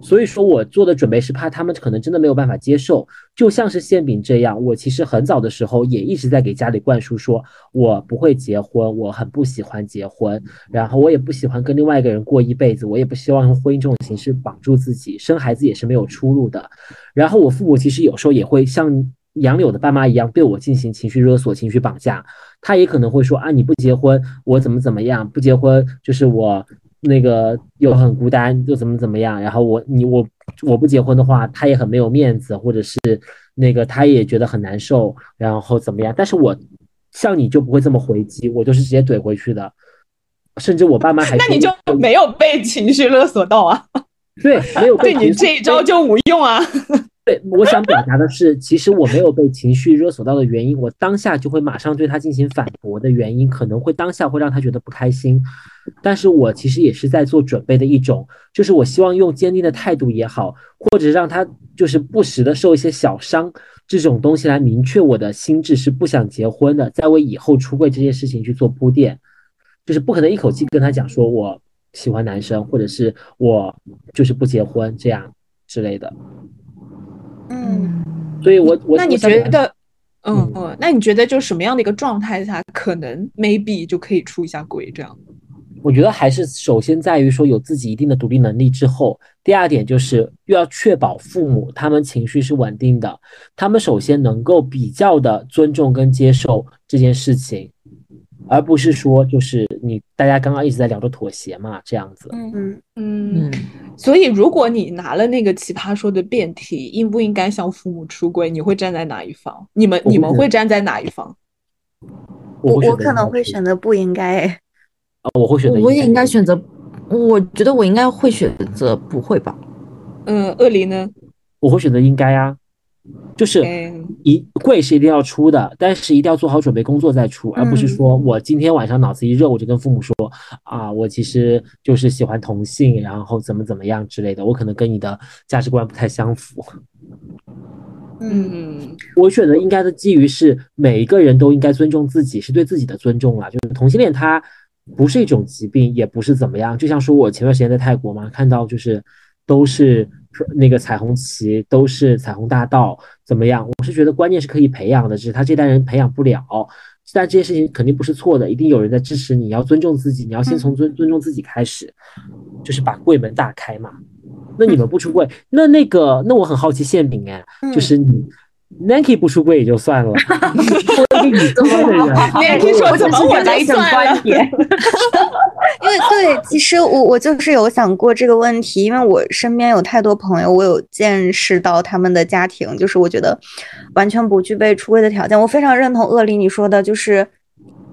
所以说我做的准备是怕他们可能真的没有办法接受，就像是馅饼这样，我其实很早的时候也一直在给家里灌输说我不会结婚，我很不喜欢结婚，然后我也不喜欢跟另外一个人过一辈子，我也不希望用婚姻这种形式绑住自己，生孩子也是没有出路的。然后我父母其实有时候也会像杨柳的爸妈一样对我进行情绪勒索、情绪绑架。他也可能会说啊，你不结婚，我怎么怎么样？不结婚就是我那个又很孤单，又怎么怎么样？然后我你我我不结婚的话，他也很没有面子，或者是那个他也觉得很难受，然后怎么样？但是我像你就不会这么回击，我就是直接怼回去的。甚至我爸妈还那你就没有被情绪勒索到啊？对没有 被对你这一招就无用啊！对，我想表达的是，其实我没有被情绪勒索到的原因，我当下就会马上对他进行反驳的原因，可能会当下会让他觉得不开心，但是我其实也是在做准备的一种，就是我希望用坚定的态度也好，或者让他就是不时的受一些小伤这种东西来明确我的心智是不想结婚的，在为以后出柜这件事情去做铺垫，就是不可能一口气跟他讲说我喜欢男生，或者是我就是不结婚这样之类的。嗯，所以我我那你觉得，嗯嗯，那你觉得就什么样的一个状态下，可能 maybe 就可以出一下轨这样？我觉得还是首先在于说有自己一定的独立能力之后，第二点就是又要确保父母他们情绪是稳定的，他们首先能够比较的尊重跟接受这件事情，而不是说就是你大家刚刚一直在聊的妥协嘛，这样子。嗯嗯嗯，所以如果你拿了那个奇葩说的辩题，应不应该向父母出柜，你会站在哪一方？你们你们会会站在哪一方？我我可能会选择不应该诶。啊，我会选择我也应该选择，我觉得我应该会选择不会吧。嗯，鳄梨呢？我会选择应该啊，就是嗯一贵是一定要出的，但是一定要做好准备工作再出，而不是说我今天晚上脑子一热我就跟父母说啊，我其实就是喜欢同性，然后怎么怎么样之类的，我可能跟你的价值观不太相符。嗯嗯我选择应该的基于是每一个人都应该尊重自己，是对自己的尊重了。就是同性恋它不是一种疾病，也不是怎么样。就像说我前段时间在泰国嘛，看到就是都是那个彩虹旗，都是彩虹大道，怎么样？我是觉得观念是可以培养的，只是他这代人培养不了。但这件事情肯定不是错的，一定有人在支持你。你要尊重自己，你要先从尊尊重自己开始，就是把柜门大开嘛。那你们不出柜，那那个那我很好奇馅饼哎，就是你 Nancy 不出柜也就算了，我一个已婚的人说怎么我就一种算了观点，因为对，其实我我就是有想过这个问题，因为我身边有太多朋友，我有见识到他们的家庭，就是我觉得完全不具备出柜的条件。我非常认同恶里你说的，就是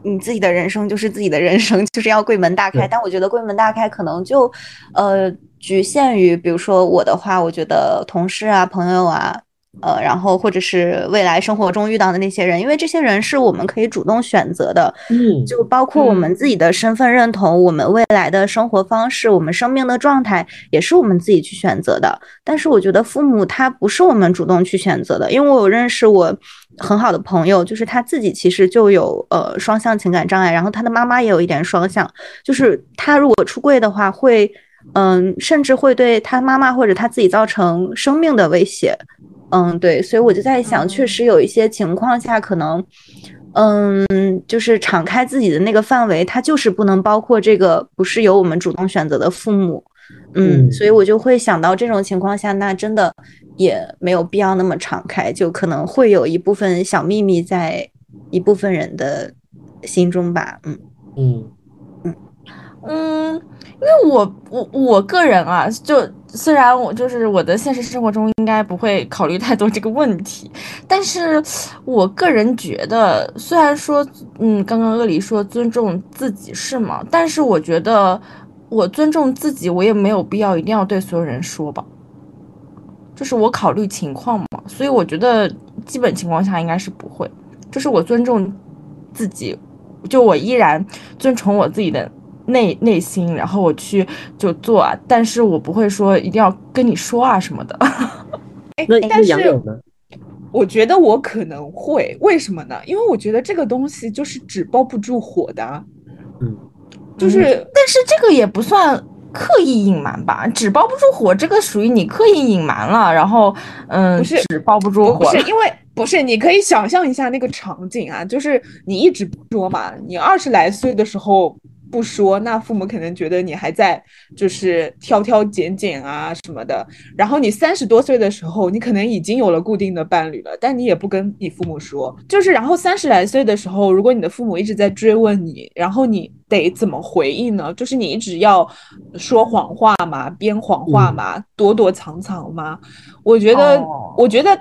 你自己的人生就是自己的人生，就是要柜门大开。对但我觉得柜门大开可能就呃局限于，比如说我的话，我觉得同事啊、朋友啊。呃，然后或者是未来生活中遇到的那些人，因为这些人是我们可以主动选择的，嗯，就包括我们自己的身份认同，我们未来的生活方式，我们生命的状态，也是我们自己去选择的。但是我觉得父母他不是我们主动去选择的，因为我有认识我很好的朋友，就是他自己其实就有呃双向情感障碍，然后他的妈妈也有一点双向，就是他如果出柜的话会。嗯，甚至会对他妈妈或者他自己造成生命的威胁。嗯，对，所以我就在想，确实有一些情况下，可能，嗯，就是敞开自己的那个范围，它就是不能包括这个不是由我们主动选择的父母。嗯，嗯所以我就会想到这种情况下，那真的也没有必要那么敞开，就可能会有一部分小秘密在一部分人的心中吧。嗯嗯嗯，因为我我我个人啊，就虽然我就是我的现实生活中应该不会考虑太多这个问题，但是我个人觉得，虽然说，嗯，刚刚恶里说尊重自己是吗？但是我觉得我尊重自己，我也没有必要一定要对所有人说吧。就是我考虑情况嘛，所以我觉得基本情况下应该是不会。就是我尊重自己，就我依然尊崇我自己的内内心，然后我去就做啊，但是我不会说一定要跟你说啊什么的。那那但是杨柳呢？我觉得我可能会，为什么呢？因为我觉得这个东西就是纸包不住火的啊，嗯，就是但是这个也不算刻意隐瞒吧，纸包不住火，这个属于你刻意隐瞒了，然后嗯，不是纸包不住火不是 因为不是，你可以想象一下那个场景啊，就是你一直不说嘛，你二十来岁的时候不说，那父母可能觉得你还在就是挑挑拣拣啊什么的。然后你三十多岁的时候，你可能已经有了固定的伴侣了，但你也不跟你父母说。就是然后三十来岁的时候，如果你的父母一直在追问你，然后你得怎么回应呢？就是你一直要说谎话嘛，编谎话嘛，躲躲藏藏嘛。我觉得，哦我觉得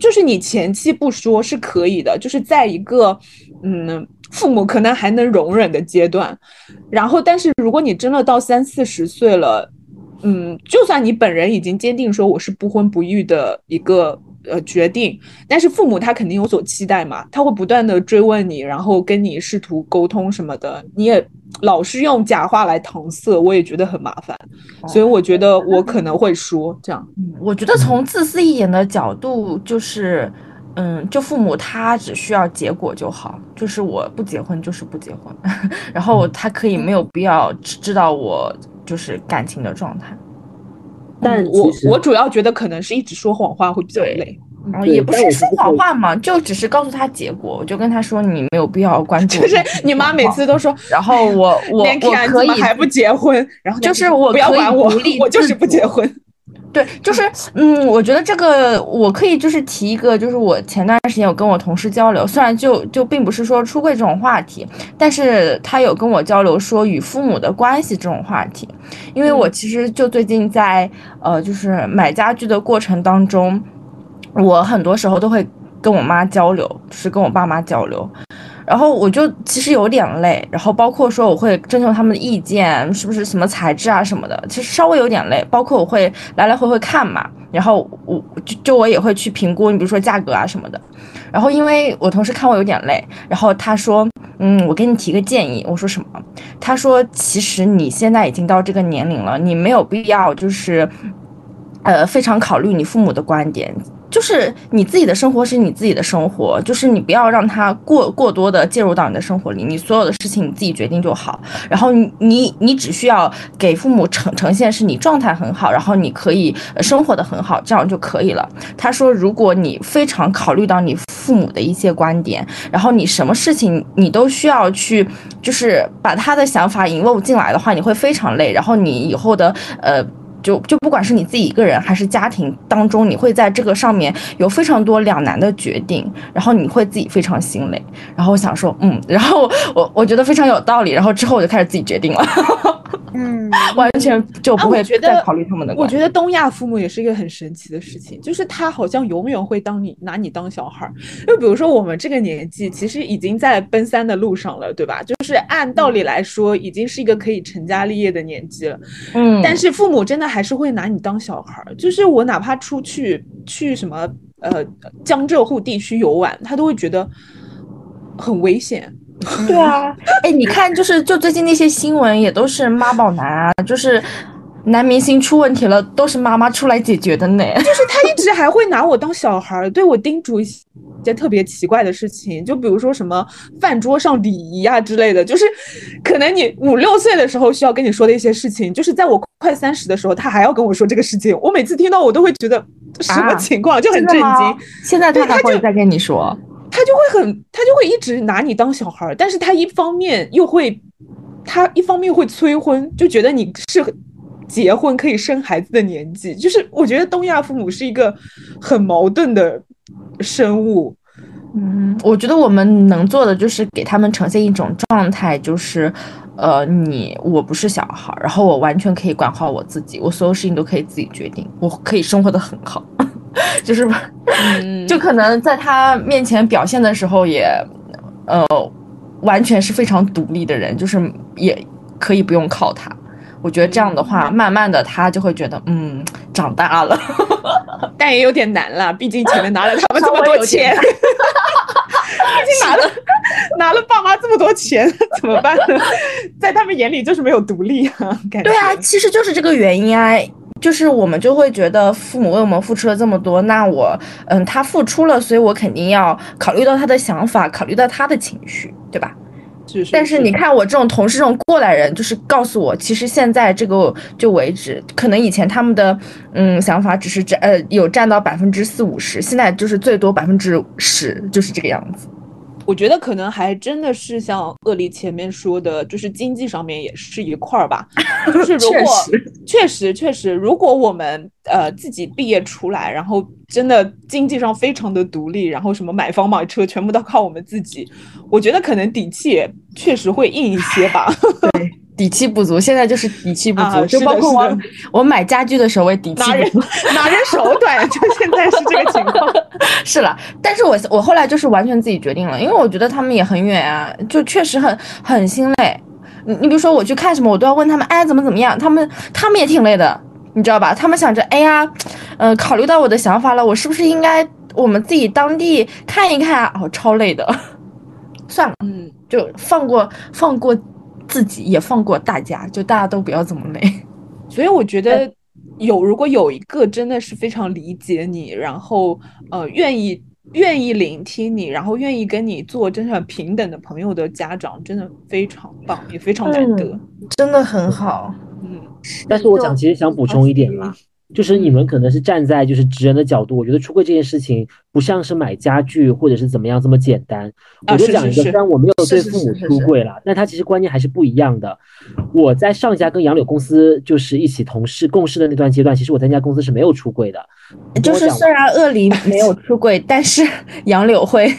就是你前期不说是可以的，就是在一个嗯父母可能还能容忍的阶段，然后但是如果你真的到三四十岁了，嗯，就算你本人已经坚定说我是不婚不育的一个呃决定，但是父母他肯定有所期待嘛，他会不断的追问你，然后跟你试图沟通什么的，你也老是用假话来搪塞，我也觉得很麻烦，所以我觉得我可能会说这样。嗯我觉得从自私一点的角度，就是，嗯，就父母他只需要结果就好，就是我不结婚就是不结婚，然后他可以没有必要知知道我就是感情的状态，但我我主要觉得可能是一直说谎话会比较累，然后也不是说谎话嘛，就只是告诉他结果，我就跟他说你没有必要关注就是你妈每次都说，然后我我我可以还不结婚？然后就是我不要管我，我就是不结婚。对，就是嗯，我觉得这个我可以就是提一个，就是我前段时间有跟我同事交流，虽然就就并不是说出柜这种话题，但是他有跟我交流说与父母的关系这种话题，因为我其实就最近在呃就是买家具的过程当中，我很多时候都会跟我妈交流，就是跟我爸妈交流。然后我就其实有点累，然后包括说我会征求他们的意见，是不是什么材质啊什么的，其实稍微有点累。包括我会来来回回看嘛，然后我就就我也会去评估，你比如说价格啊什么的。然后因为我同事看我有点累，然后他说，嗯，我给你提个建议。我说什么？他说，其实你现在已经到这个年龄了，你没有必要就是，呃，非常考虑你父母的观点。就是你自己的生活是你自己的生活，就是你不要让他过过多的介入到你的生活里，你所有的事情你自己决定就好。然后你你你只需要给父母呈呈现是你状态很好，然后你可以生活的很好，这样就可以了。他说，如果你非常考虑到你父母的一些观点，然后你什么事情你都需要去就是把他的想法引入进来的话，你会非常累，然后你以后的呃。就就不管是你自己一个人还是家庭当中，你会在这个上面有非常多两难的决定，然后你会自己非常心累。然后我想说，嗯，然后我我觉得非常有道理，然后之后我就开始自己决定了。嗯，完全就不会再考虑他们的我观觉得东亚父母也是一个很神奇的事情，就是他好像永远会当你拿你当小孩儿。就比如说我们这个年纪，其实已经在奔三的路上了，对吧？就是按道理来说，已经是一个可以成家立业的年纪了。嗯，但是父母真的还是会拿你当小孩儿，就是我哪怕出去去什么呃江浙沪地区游玩，他都会觉得很危险。对啊，哎，你看，就是就最近那些新闻也都是妈宝男啊，就是男明星出问题了，都是妈妈出来解决的呢。就是他一直还会拿我当小孩儿，对我叮嘱一些特别奇怪的事情，就比如说什么饭桌上礼仪啊之类的，就是可能你五六岁的时候需要跟你说的一些事情，就是在我快三十的时候，他还要跟我说这个事情，我每次听到我都会觉得什么啊情况，就很震惊。现在他会再跟你说，他就会很，他就会一直拿你当小孩儿，但是他一方面又会，他一方面会催婚，就觉得你是结婚可以生孩子的年纪，就是我觉得东亚父母是一个很矛盾的生物。嗯，我觉得我们能做的就是给他们呈现一种状态，就是，呃，你我不是小孩儿，然后我完全可以管好我自己，我所有事情都可以自己决定，我可以生活的很好，就是，嗯就可能在他面前表现的时候也，呃，完全是非常独立的人，就是也可以不用靠他。我觉得这样的话，慢慢的他就会觉得，嗯，长大了。但也有点难了，毕竟前面拿了他们这么多钱，毕竟拿了拿了爸妈这么多钱，怎么办呢？在他们眼里就是没有独立啊，感觉。对啊，其实就是这个原因啊，就是我们就会觉得父母为我们付出了这么多，那我嗯，他付出了，所以我肯定要考虑到他的想法，考虑到他的情绪，对吧？是是但是你看我这种同事这种过来人，就是告诉我，其实现在这个就为止，可能以前他们的嗯想法只是占呃有占到百分之四五十，现在就是最多百分之十，就是这个样子。我觉得可能还真的是像鳄梨前面说的，就是经济上面也是一块儿吧。就是如果确实确实，如果我们呃自己毕业出来，然后真的经济上非常的独立，然后什么买房买车全部都靠我们自己，我觉得可能底气也确实会硬一些吧。对，底气不足，现在就是底气不足，啊就包括我 我买家具的时候，我也底气拿人。拿人手短，就现在是这个情况。是了，但是我我后来就是完全自己决定了，因为我觉得他们也很远啊，就确实很很心累。你你比如说我去看什么，我都要问他们，哎，怎么怎么样？他们他们也挺累的，你知道吧？他们想着，哎呀，呃，考虑到我的想法了，我是不是应该我们自己当地看一看啊？哦，超累的，算了，嗯，就放过放过自己，也放过大家，就大家都不要这么累。所以我觉得有如果有一个真的是非常理解你，然后呃愿意愿意聆听你，然后愿意跟你做真正平等的朋友的家长，真的非常棒，也非常难得。真的很好，嗯，但是我想其实想补充一点啦，就是你们可能是站在就是职人的角度，我觉得出柜这件事情不像是买家具或者是怎么样这么简单。啊我就是讲一个，虽然我没有对父母出柜了，但他其实观念还是不一样的。我在上一家跟杨柳公司就是一起同事共事的那段阶段，其实我在那家公司是没有出柜的。就是虽然鳄梨 没有出柜，但是 杨柳会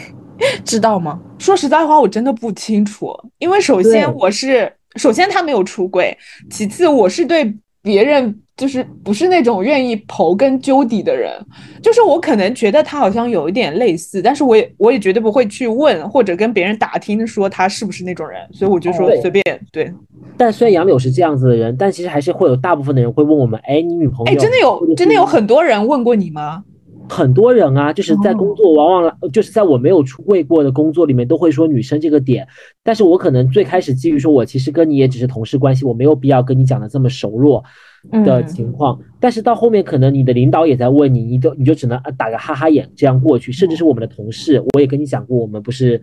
知道吗？说实在话，我真的不清楚，因为首先我是首先他没有出柜，其次我是对别人就是不是那种愿意刨根究底的人，就是我可能觉得他好像有一点类似，但是我也我也绝对不会去问或者跟别人打听说他是不是那种人，所以我就说随便对。但虽然杨柳是这样子的人，但其实还是会有大部分的人会问我们，哎，你女朋友？哎，真的有真的有很多人问过你吗？很多人啊，就是在哦工作，往往就是在我没有出柜过的工作里面，都会说女生这个点。但是我可能最开始基于说我其实跟你也只是同事关系，我没有必要跟你讲的这么熟络的嗯情况。但是到后面可能你的领导也在问你，你都你就只能啊打个哈哈眼这样过去。甚至是我们的同事，我也跟你讲过，我们不是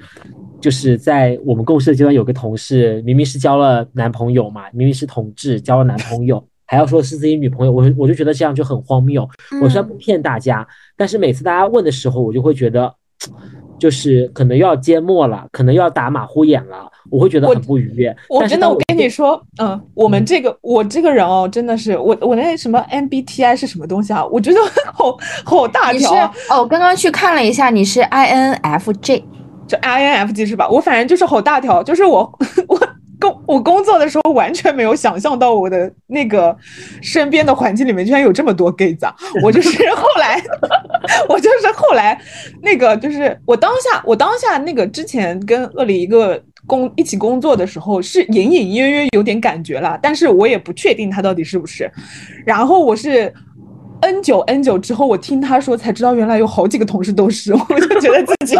就是在我们共事的阶段有个同事，明明是交了男朋友嘛，明明是同志交了男朋友。还要说是自己女朋友，我我就觉得这样就很荒谬。我虽然不骗大家，但是每次大家问的时候，我就会觉得，就是可能又要缄默了，可能又要打马虎眼了，我会觉得很不愉悦。我真的，我跟你说，嗯，我们这个我这个人哦，真的是我我那什么 MBTI 是什么东西啊？我觉得好好大你是条啊，哦，我刚刚去看了一下，你是 INFJ。就 INFJ 是吧？我反正就是好大条，就是我 我工我工作的时候完全没有想象到我的那个身边的环境里面居然有这么多 gay 子啊！我就是后来，我就是后来那个就是我当下我当下那个之前跟恶里一个工一起工作的时候是隐隐约约有点感觉了，但是我也不确定他到底是不是。然后我是 N 九 N 九之后，我听他说才知道原来有好几个同事都是，我就觉得自己。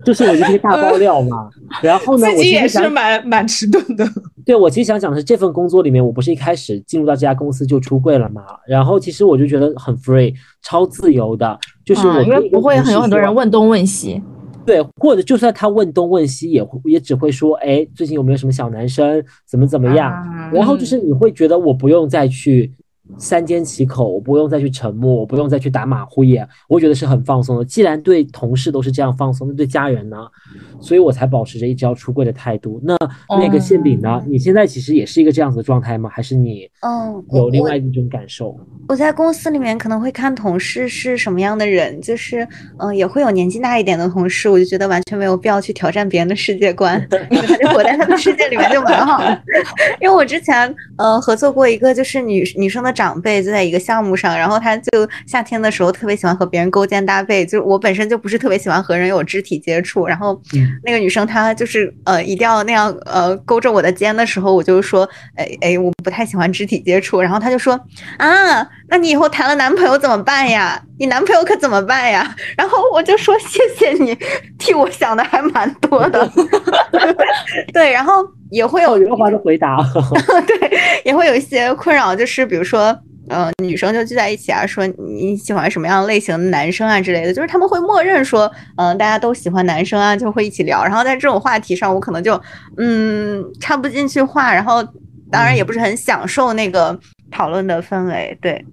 嗯就是我就是一个大爆料嘛。然后呢，自己也是我其实想蛮蛮迟钝的。对我其实想讲的是，这份工作里面，我不是一开始进入到这家公司就出柜了嘛？然后其实我就觉得很 free，超自由的，就是我嗯因可以跟为不会很有很多人问东问西。对，或者就算他问东问西，也会也只会说，哎，最近有没有什么小男生，怎么怎么样？啊然后就是你会觉得我不用再去三缄其口，我不用再去沉默，我不用再去打马虎眼，我觉得是很放松的。既然对同事都是这样放松，那对家人呢？所以我才保持着一直要出柜的态度。那那个馅饼呢？你现在其实也是一个这样子的状态吗？还是你嗯，有我我另外一种感受？我在公司里面可能会看同事是什么样的人，就是嗯、呃也会有年纪大一点的同事，我就觉得完全没有必要去挑战别人的世界观，因为他就活在他的世界里面就蛮好的。因为我之前呃合作过一个就是女女生的长辈，就在一个项目上，然后他就夏天的时候特别喜欢和别人勾肩搭背，就是我本身就不是特别喜欢和人有肢体接触，然后嗯那个女生她就是呃一定要那样呃勾着我的肩的时候，我就说哎哎我不太喜欢肢体接触，然后她就说啊，那你以后谈了男朋友怎么办呀？你男朋友可怎么办呀？然后我就说谢谢你替我想的还蛮多的，对，然后也会有哦，圆滑的回答。对，也会有一些困扰，就是比如说，呃，女生就聚在一起啊，说你喜欢什么样类型的男生啊之类的，就是他们会默认说，嗯、大家都喜欢男生啊，就会一起聊。然后在这种话题上，我可能就嗯插不进去话，然后当然也不是很享受那个讨论的氛围，对。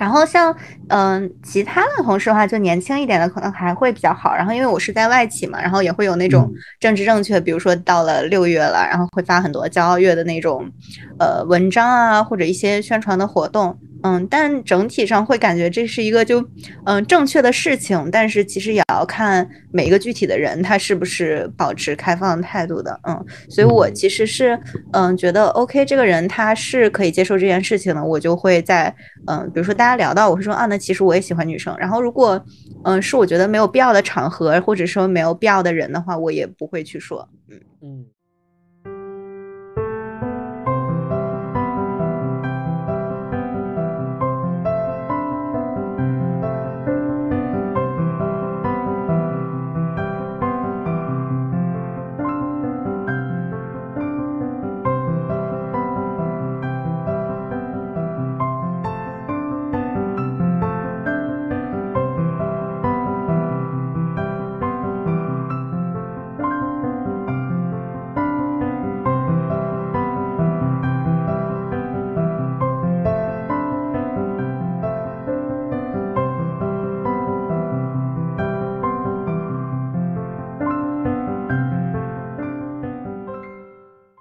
然后像嗯、其他的同事的话，就年轻一点的可能还会比较好。然后因为我是在外企嘛，然后也会有那种嗯政治正确，比如说到了六月了，然后会发很多骄傲月的那种呃文章啊，或者一些宣传的活动。嗯，但整体上会感觉这是一个就嗯正确的事情，但是其实也要看每一个具体的人他是不是保持开放态度的。嗯，所以我嗯其实是嗯觉得 OK 这个人他是可以接受这件事情的，我就会在嗯比如说大家聊到，我会说啊，那其实我也喜欢女生。然后如果嗯是我觉得没有必要的场合，或者说没有必要的人的话，我也不会去说。嗯。嗯。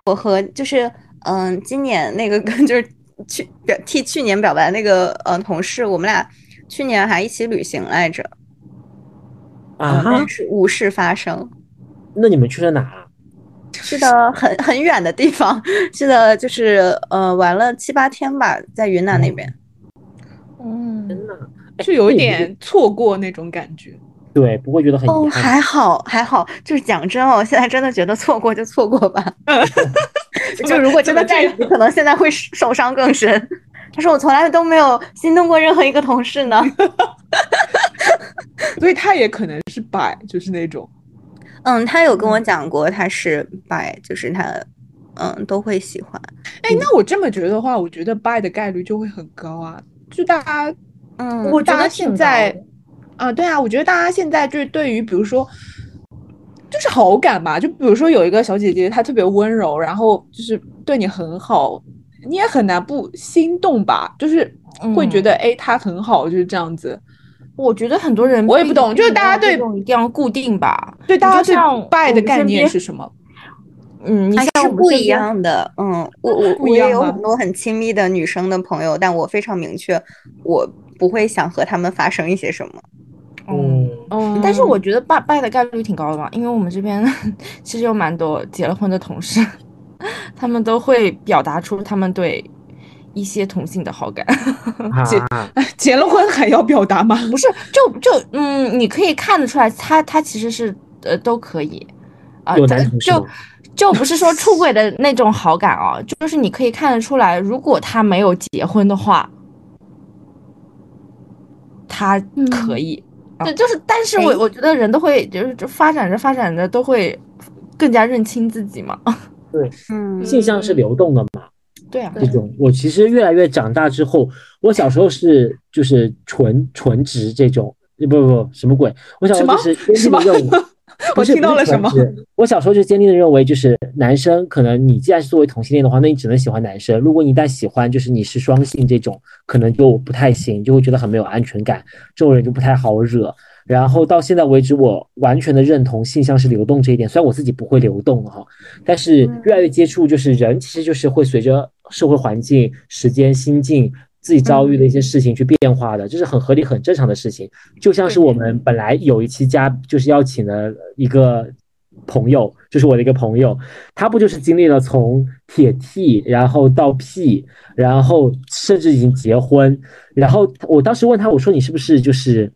我和就是嗯，今年那个就是去表替去年表白那个嗯同事，我们俩去年还一起旅行来着，啊嗯，是无事发生。那你们去了哪？啊去的很很远的地方，去的就是呃玩了七八天吧，在云南那边。嗯，真的，哎就有一点错过那种感觉。对，不会觉得很哦，遗憾。还好还好，就是讲真哦，我现在真的觉得错过就错过吧。就如果真的在一起，可能现在会受伤更深。他说我从来都没有心动过任何一个同事呢。所以他也可能是摆，就是那种嗯，他有跟我讲过，他是摆，就是他嗯都会喜欢。哎，那我这么觉得的话，我觉得 buy 的概率就会很高啊。就大家，嗯，我觉得现在的啊，对啊，我觉得大家现在就是对于比如说，就是好感吧，就比如说有一个小姐姐，她特别温柔，然后就是对你很好，你也很难不心动吧？就是会觉嗯得哎，她很好，就是这样子。我觉得很多人我也不懂就是大家对一定要固定吧。对大家对拜的概念是什么？嗯，你是不一样的。嗯，我 我我也有很多很亲密的女生的朋友，但我非常明确，我不会想和她们发生一些什么。嗯，嗯但是我觉得拜拜的概率挺高的嘛，因为我们这边 其实有蛮多结了婚的同事，他们都会表达出他们对一些同性的好感。结啊，结了婚还要表达吗？不是，就就嗯，你可以看得出来，他他其实是呃都可以啊，就就不是说出轨的那种好感哦，就是你可以看得出来，如果他没有结婚的话，他可以。对，就是，但是我哎。我觉得人都会，就是就发展着发展着都会更加认清自己嘛。对嗯。性向是流动的嘛，对啊，这种我其实越来越长大之后，我小时候是就是纯纯直这种，不不不什么鬼，我小时候就是坚定的认为，我听到了什么？我小时候就坚定的认为，就是男生可能你既然是作为同性恋的话，那你只能喜欢男生。如果你一旦喜欢就是你是双性这种，可能就不太行，就会觉得很没有安全感，这种人就不太好惹。然后到现在为止，我完全的认同性向是流动这一点。虽然我自己不会流动哈，但是越来越接触，就是人其实就是会随着社会环境、时间、心境、自己遭遇的一些事情去变化的，这是很合理、很正常的事情。就像是我们本来有一期嘉，就是邀请了一个朋友，就是我的一个朋友，他不就是经历了从铁 T，然后到 P，然后甚至已经结婚，然后我当时问他，我说你是不是就是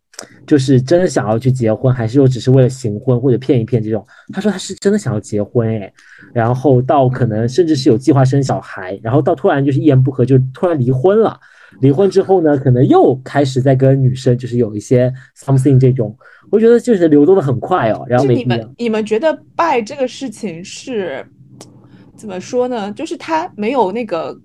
就是真的想要去结婚，还是说只是为了行婚或者骗一骗这种？他说他是真的想要结婚哎，然后到可能甚至是有计划生小孩，然后到突然就是一言不合就突然离婚了。离婚之后呢，可能又开始在跟女生就是有一些 something 这种，我觉得就是流动的很快哦。然后你们你们觉得拜这个事情是怎么说呢？就是他没有那个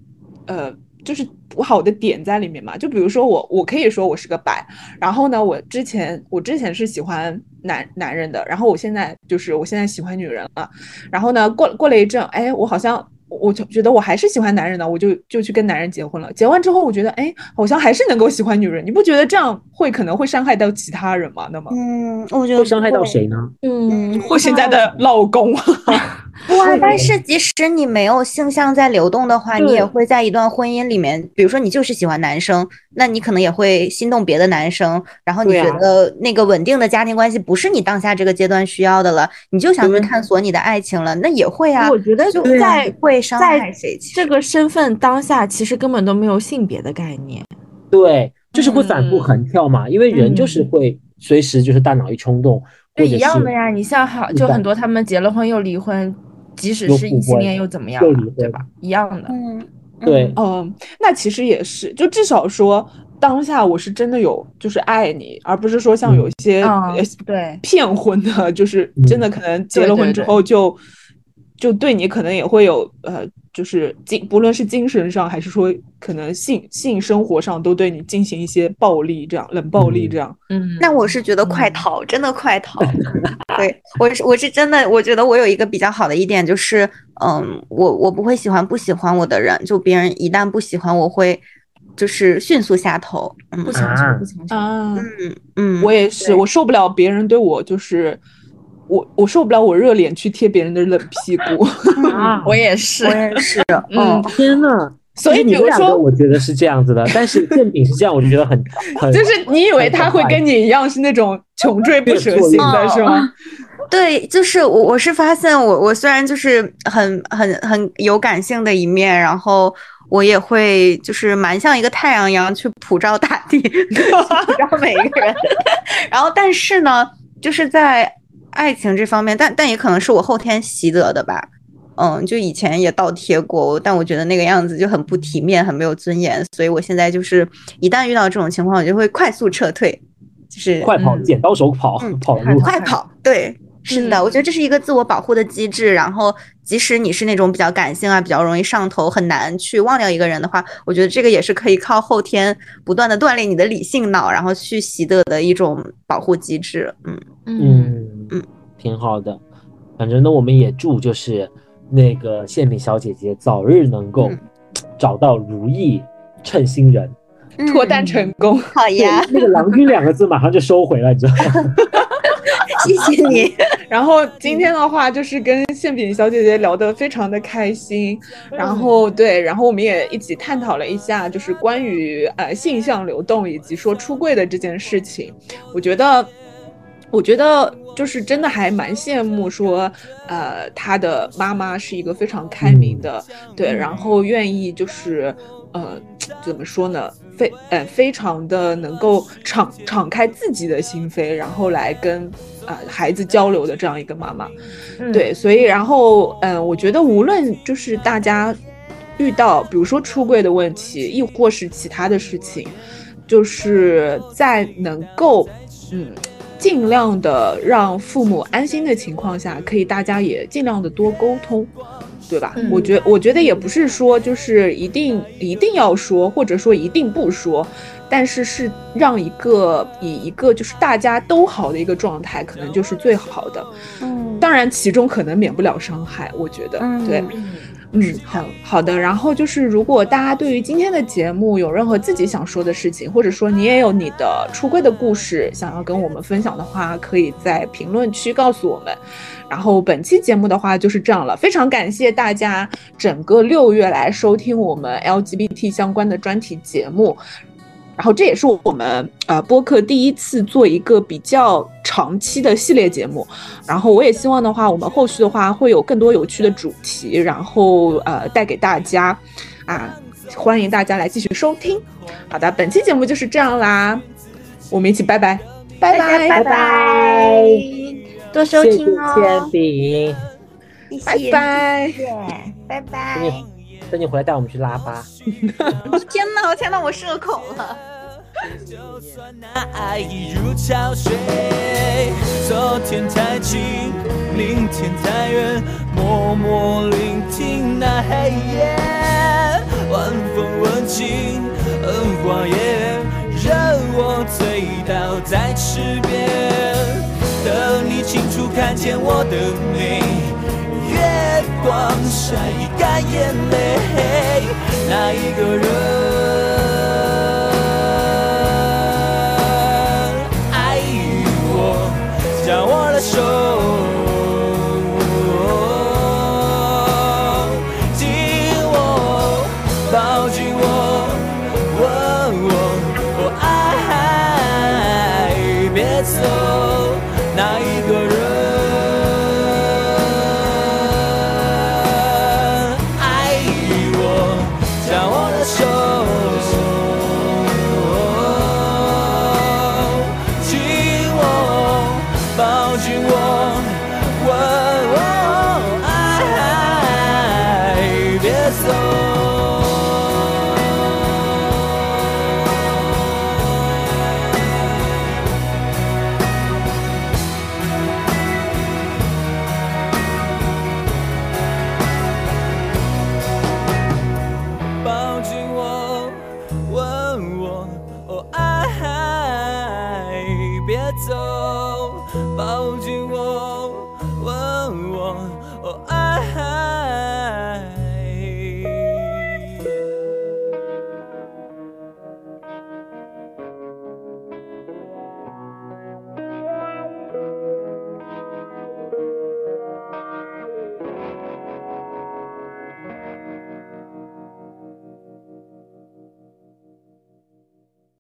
呃，就是不好的点在里面嘛。就比如说我，我可以说我是个拜，然后呢，我之前我之前是喜欢男男人的，然后我现在就是我现在喜欢女人了，然后呢，过过了一阵，哎，我好像。我就觉得我还是喜欢男人的，我就就去跟男人结婚了。结婚之后，我觉得哎，好像还是能够喜欢女人。你不觉得这样会可能会伤害到其他人吗？那么嗯，我觉得会伤害到谁呢？嗯，我现在的老公，哇！但是即使你没有性向在流动的话，你也会在一段婚姻里面，比如说你就是喜欢男生，那你可能也会心动别的男生，然后你觉得那个稳定的家庭关系不是你当下这个阶段需要的了，你就想去探索你的爱情了，那也会啊。我觉得就在会伤害谁？这个身份当下，其实根本都没有性别的概念。对，就是会反复嗯横跳嘛，因为人就是会随时就是大脑一冲动，或对，一样的呀。你像好，就很多他们结了婚又离婚，即使是异性婚恋又怎么样对吧？一样的。嗯，对嗯，那其实也是，就至少说当下我是真的有就是爱你，而不是说像有一些对，骗婚的，就是真的可能结了婚之后就就对你可能也会有呃，就是精不论是精神上还是说可能性性生活上都对你进行一些暴力，这样冷暴力嗯这样。嗯，那我是觉得快嗯逃，真的快逃。对我是我是真的，我觉得我有一个比较好的一点就是，嗯，我我不会喜欢不喜欢我的人，就别人一旦不喜欢，我会就是迅速下头。嗯不强啊求，不强求。啊，嗯嗯，我也是，我受不了别人对我就是。我我受不了我热脸去贴别人的冷屁股，啊，我也是我，也是，嗯嗯，天呐！所以比如你们两个说，我觉得是这样子的，但是正品是这样，我就觉得很 很就是你以为他会跟你一样是那种穷追不舍型的是吗？对，就是我我是发现我我虽然就是很很很有感性的一面，然后我也会就是蛮像一个太阳一样去普照大地，普照每一个人，然后但是呢，就是在爱情这方面，但但也可能是我后天习得的吧。嗯，就以前也倒贴过，但我觉得那个样子就很不体面，很没有尊严，所以我现在就是一旦遇到这种情况，我就会快速撤退，就是快跑，嗯剪刀手跑嗯跑路。快跑，对，是的，嗯我觉得这是一个自我保护的机制。然后，即使你是那种比较感性啊，比较容易上头，很难去忘掉一个人的话，我觉得这个也是可以靠后天不断的锻炼你的理性脑，然后去习得的一种保护机制。嗯，嗯，嗯嗯，挺好的。反正呢，我们也祝就是那个馅饼小姐姐早日能够嗯找到如意称心人。脱单成功。好呀，那个“郎君”两个字马上就收回了，你知道吗？谢谢你。然后今天的话，就是跟馅饼小姐姐聊得非常的开心。然后对，然后我们也一起探讨了一下，就是关于呃性向流动以及说出柜的这件事情。我觉得，我觉得就是真的还蛮羡慕说，呃，他的妈妈是一个非常开明的，对，然后愿意就是呃怎么说呢？非呃非常的能够敞敞开自己的心扉，然后来跟啊孩子交流的这样一个妈妈，对，所以然后嗯，我觉得无论就是大家遇到比如说出柜的问题，亦或是其他的事情，就是在能够嗯尽量的让父母安心的情况下，可以大家也尽量的多沟通。对吧？我觉我觉得也不是说就是一定一定要说，或者说一定不说，但是是让一个以一个就是大家都好的一个状态，可能就是最好的。嗯，当然其中可能免不了伤害，我觉得对。嗯，好好的。然后就是，如果大家对于今天的节目有任何自己想说的事情，或者说你也有你的出柜的故事想要跟我们分享的话，可以在评论区告诉我们。然后本期节目的话就是这样了，非常感谢大家整个六月来收听我们 LGBT 相关的专题节目。然后这也是我们呃播客第一次做一个比较长期的系列节目。然后我也希望的话，我们后续的话会有更多有趣的主题，然后呃带给大家啊，欢迎大家来继续收听。好的，本期节目就是这样啦，我们一起拜拜，拜拜拜拜。多收听哦，铅笔，拜拜，拜拜。等你，回来带我们去拉吧。天哪，天哪，我社恐了。就算那爱已如潮水，昨天太近，明天太远，默默聆听那黑夜，晚风吻尽荷花叶，任我醉倒在池边。等你清楚看见我的美，月晒干眼泪，那一个人。